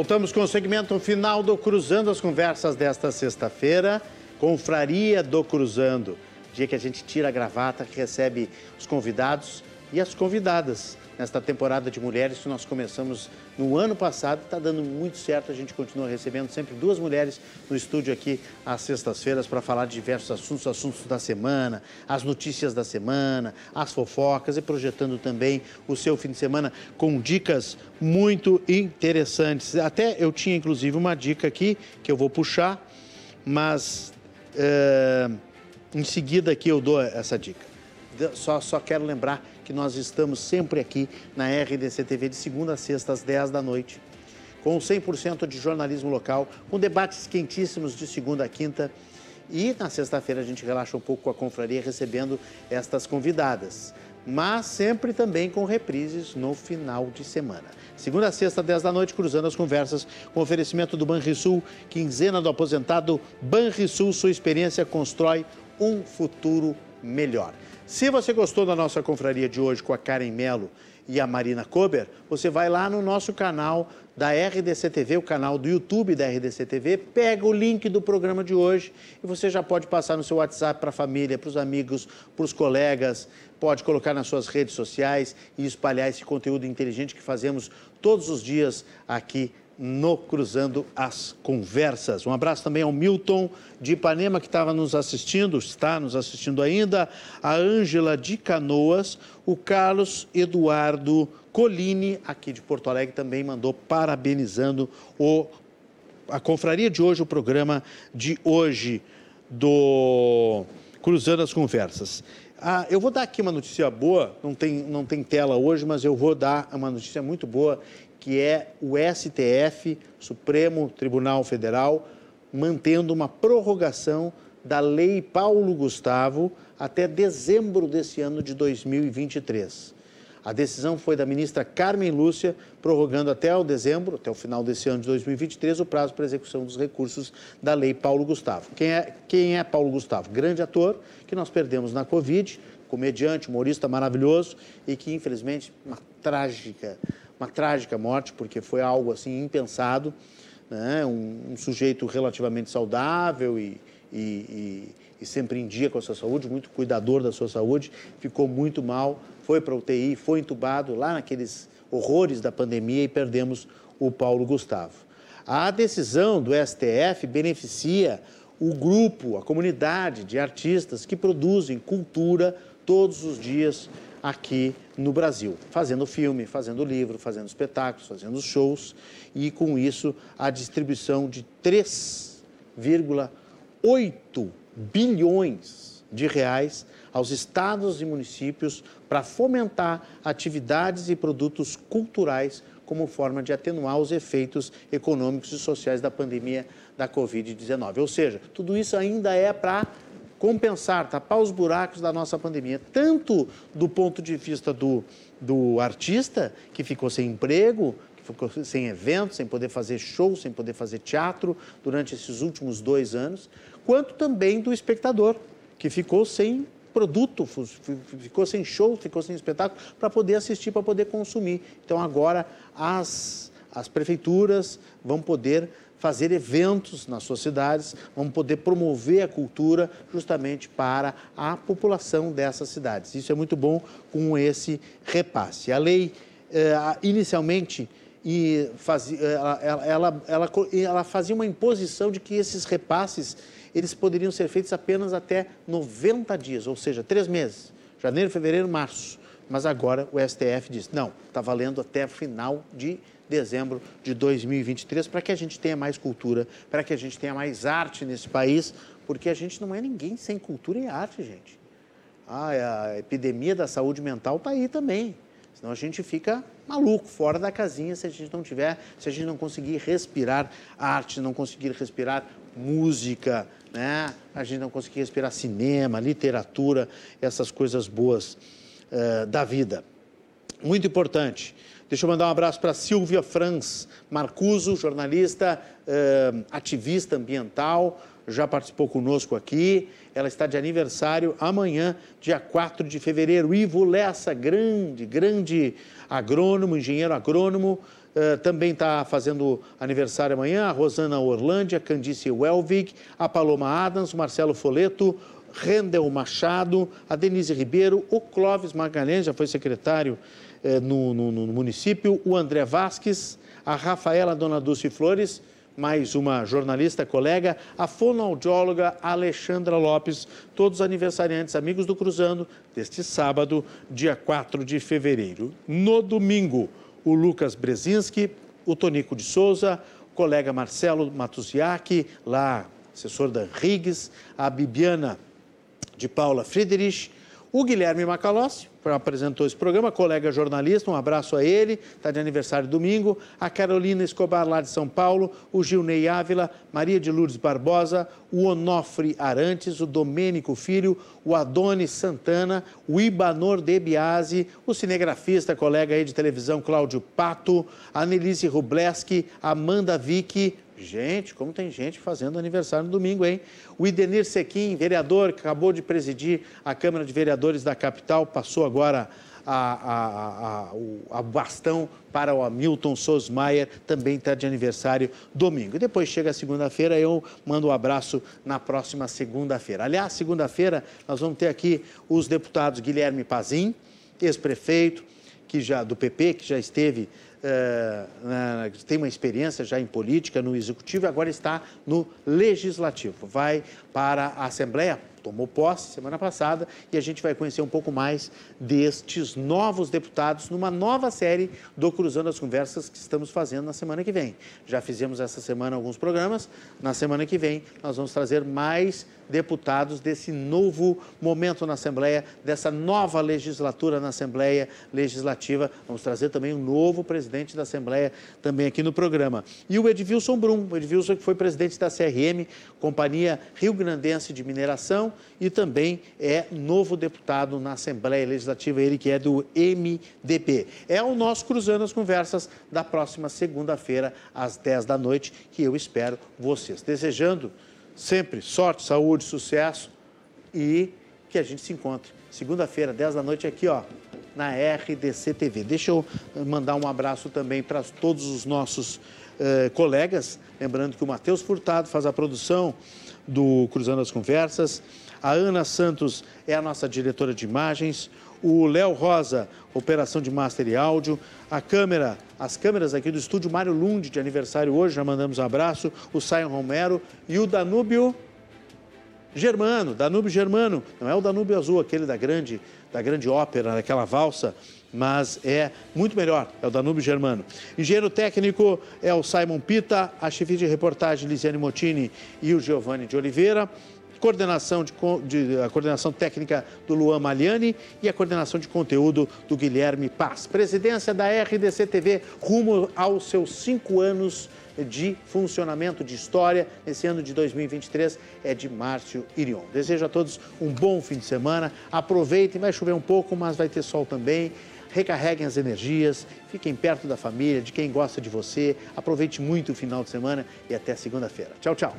Voltamos com o segmento final do Cruzando as Conversas desta sexta-feira. Confraria do Cruzando. Dia que a gente tira a gravata, que recebe os convidados e as convidadas nesta temporada de mulheres que nós começamos no ano passado. Está dando muito certo, a gente continua recebendo sempre duas mulheres no estúdio aqui às sextas-feiras para falar de diversos assuntos, assuntos da semana, as notícias da semana, as fofocas e projetando também o seu fim de semana com dicas muito interessantes. Até eu tinha inclusive uma dica aqui que eu vou puxar, mas é, em seguida aqui eu dou essa dica. Só, só quero lembrar que nós estamos sempre aqui na RDC TV de segunda a sexta às 10 da noite, com 100% de jornalismo local, com debates quentíssimos de segunda a quinta. E na sexta-feira a gente relaxa um pouco com a confraria recebendo estas convidadas, mas sempre também com reprises no final de semana. Segunda a sexta, 10 da noite, cruzando as conversas com oferecimento do Banrisul, quinzena do aposentado Banrisul, sua experiência constrói um futuro melhor. Se você gostou da nossa confraria de hoje com a Karen Melo e a Marina Kober, você vai lá no nosso canal da RDC TV, o canal do YouTube da RDC TV, pega o link do programa de hoje e você já pode passar no seu WhatsApp para a família, para os amigos, para os colegas, pode colocar nas suas redes sociais e espalhar esse conteúdo inteligente que fazemos todos os dias aqui no Cruzando as Conversas. Um abraço também ao Milton de Ipanema, que estava nos assistindo, está nos assistindo ainda, a Ângela de Canoas, o Carlos Eduardo Colini, aqui de Porto Alegre, também mandou parabenizando o, a confraria de hoje, o programa de hoje do Cruzando as Conversas. Ah, eu vou dar aqui uma notícia boa, não tem, não tem tela hoje, mas eu vou dar uma notícia muito boa que é o STF, Supremo Tribunal Federal, mantendo uma prorrogação da Lei Paulo Gustavo até dezembro desse ano de 2023. A decisão foi da ministra Carmen Lúcia, prorrogando até o dezembro, até o final desse ano de 2023, o prazo para execução dos recursos da Lei Paulo Gustavo. Quem é, quem é Paulo Gustavo? Grande ator que nós perdemos na Covid, comediante, humorista maravilhoso e que, infelizmente, uma trágica uma trágica morte, porque foi algo assim impensado. Né? Um, um sujeito relativamente saudável e, e, e, e, sempre em dia com a sua saúde, muito cuidador da sua saúde, ficou muito mal, foi para UTI, foi entubado lá naqueles horrores da pandemia e perdemos o Paulo Gustavo. A decisão do STF beneficia o grupo, a comunidade de artistas que produzem cultura todos os dias aqui no Brasil, fazendo filme, fazendo livro, fazendo espetáculos, fazendo shows e com isso a distribuição de 3,8 bilhões de reais aos estados e municípios para fomentar atividades e produtos culturais como forma de atenuar os efeitos econômicos e sociais da pandemia da Covid-19. Ou seja, tudo isso ainda é para compensar, tapar os buracos da nossa pandemia, tanto do ponto de vista do, do artista, que ficou sem emprego, que ficou sem eventos, sem poder fazer show, sem poder fazer teatro durante esses últimos dois anos, quanto também do espectador, que ficou sem produto, ficou sem show, ficou sem espetáculo para poder assistir, para poder consumir. Então agora as, as prefeituras vão poder fazer eventos nas suas cidades, vamos poder promover a cultura justamente para a população dessas cidades. Isso é muito bom com esse repasse. A lei, eh, inicialmente, fazia, ela, ela, fazia uma imposição de que esses repasses eles poderiam ser feitos apenas até 90 dias, ou seja, três meses, janeiro, fevereiro, março. Mas agora o STF diz, não, está valendo até final de dezembro de 2023, para que a gente tenha mais cultura, para que a gente tenha mais arte nesse país, porque a gente não é ninguém sem cultura e arte, gente. Ah, a epidemia da saúde mental está aí também. Senão a gente fica maluco, fora da casinha, se a gente não tiver, se a gente não conseguir respirar arte, não conseguir respirar música, né? A gente não conseguir respirar cinema, literatura, essas coisas boas uh, da vida. Muito importante. Deixa eu mandar um abraço para Silvia Franz Marcuso, jornalista, uh, ativista ambiental, já participou conosco aqui. Ela está de aniversário amanhã, dia 4 de fevereiro. Ivo Lessa, grande, grande agrônomo, engenheiro agrônomo, uh, também está fazendo aniversário amanhã. A Rosana Orlândia, Candice Welvig, a Paloma Adams, o Marcelo Foleto, Rendel Machado, a Denise Ribeiro, o Clóvis Magalhães, já foi secretário eh, no, no, no, município, o André Vasques, a Rafaela Dona Dulce Flores, mais uma jornalista colega, a fonoaudióloga Alexandra Lopes, todos aniversariantes, amigos do Cruzando, deste sábado, dia 4 de fevereiro. No domingo, o Lucas Brezinski, o Tonico de Souza, o colega Marcelo Matusiak, lá assessor da Riggs, a Bibiana de Paula Friedrich, o Guilherme Macalossi, apresentou esse programa, colega jornalista, um abraço a ele, está de aniversário domingo, a Carolina Escobar lá de São Paulo, o Gilney Ávila, Maria de Lourdes Barbosa, o Onofre Arantes, o Domênico Filho, o Adonis Santana, o Ibanor Debiase, o cinegrafista, colega aí de televisão Cláudio Pato, a Nelise Rubleski, Amanda Vicky, Gente, como tem gente fazendo aniversário no domingo, hein? O Idenir Sequim, vereador, que acabou de presidir a Câmara de Vereadores da capital, passou agora a, a, a, o a bastão para o Hamilton Sosmaier, também está de aniversário domingo. E depois chega a segunda-feira, eu mando um abraço na próxima segunda-feira. Aliás, segunda-feira nós vamos ter aqui os deputados Guilherme Pazim, ex-prefeito que já do PP, que já esteve uh, tem uma experiência já em política no executivo e agora está no legislativo. Vai para a Assembleia tomou posse semana passada e a gente vai conhecer um pouco mais destes novos deputados numa nova série do Cruzando as Conversas que estamos fazendo na semana que vem. Já fizemos essa semana alguns programas, na semana que vem nós vamos trazer mais deputados desse novo momento na Assembleia, dessa nova legislatura na Assembleia Legislativa. Vamos trazer também um novo presidente da Assembleia também aqui no programa. E o Edvilson Brum, o Edvilson que foi presidente da CRM, Companhia Rio Grandense de Mineração, e também é novo deputado na Assembleia Legislativa, ele que é do MDP. É o nosso Cruzando as Conversas da próxima segunda-feira, às 10 da noite, que eu espero vocês. Desejando sempre sorte, saúde, sucesso e que a gente se encontre segunda-feira, 10 da noite, aqui, ó, na RDC TV. Deixa eu mandar um abraço também para todos os nossos eh, colegas, lembrando que o Matheus Furtado faz a produção do Cruzando as Conversas. A Ana Santos é a nossa diretora de imagens. O Léo Rosa, operação de master e áudio. A câmera, as câmeras aqui do estúdio Mário Lund, de aniversário hoje, já mandamos um abraço. O Sion Romero e o Danúbio Germano, Danúbio Germano. Não é o Danúbio Azul, aquele da grande, da grande ópera, daquela valsa mas é muito melhor, é o Danúbio Germano. Engenheiro técnico é o Simon Pita, a chefe de reportagem Lisiane Motini e o Giovanni de Oliveira, coordenação, de, de, a coordenação técnica do Luan Maliani e a coordenação de conteúdo do Guilherme Paz. Presidência da RDC TV rumo aos seus cinco anos de funcionamento de história. Esse ano de 2023 é de Márcio Irion. Desejo a todos um bom fim de semana. Aproveitem, vai chover um pouco, mas vai ter sol também recarreguem as energias, fiquem perto da família, de quem gosta de você. Aproveite muito o final de semana e até segunda-feira. Tchau, tchau.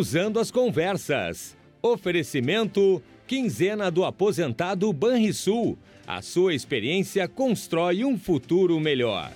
Cruzando as Conversas. Oferecimento Quinzena do Aposentado Banrisul. A sua experiência constrói um futuro melhor.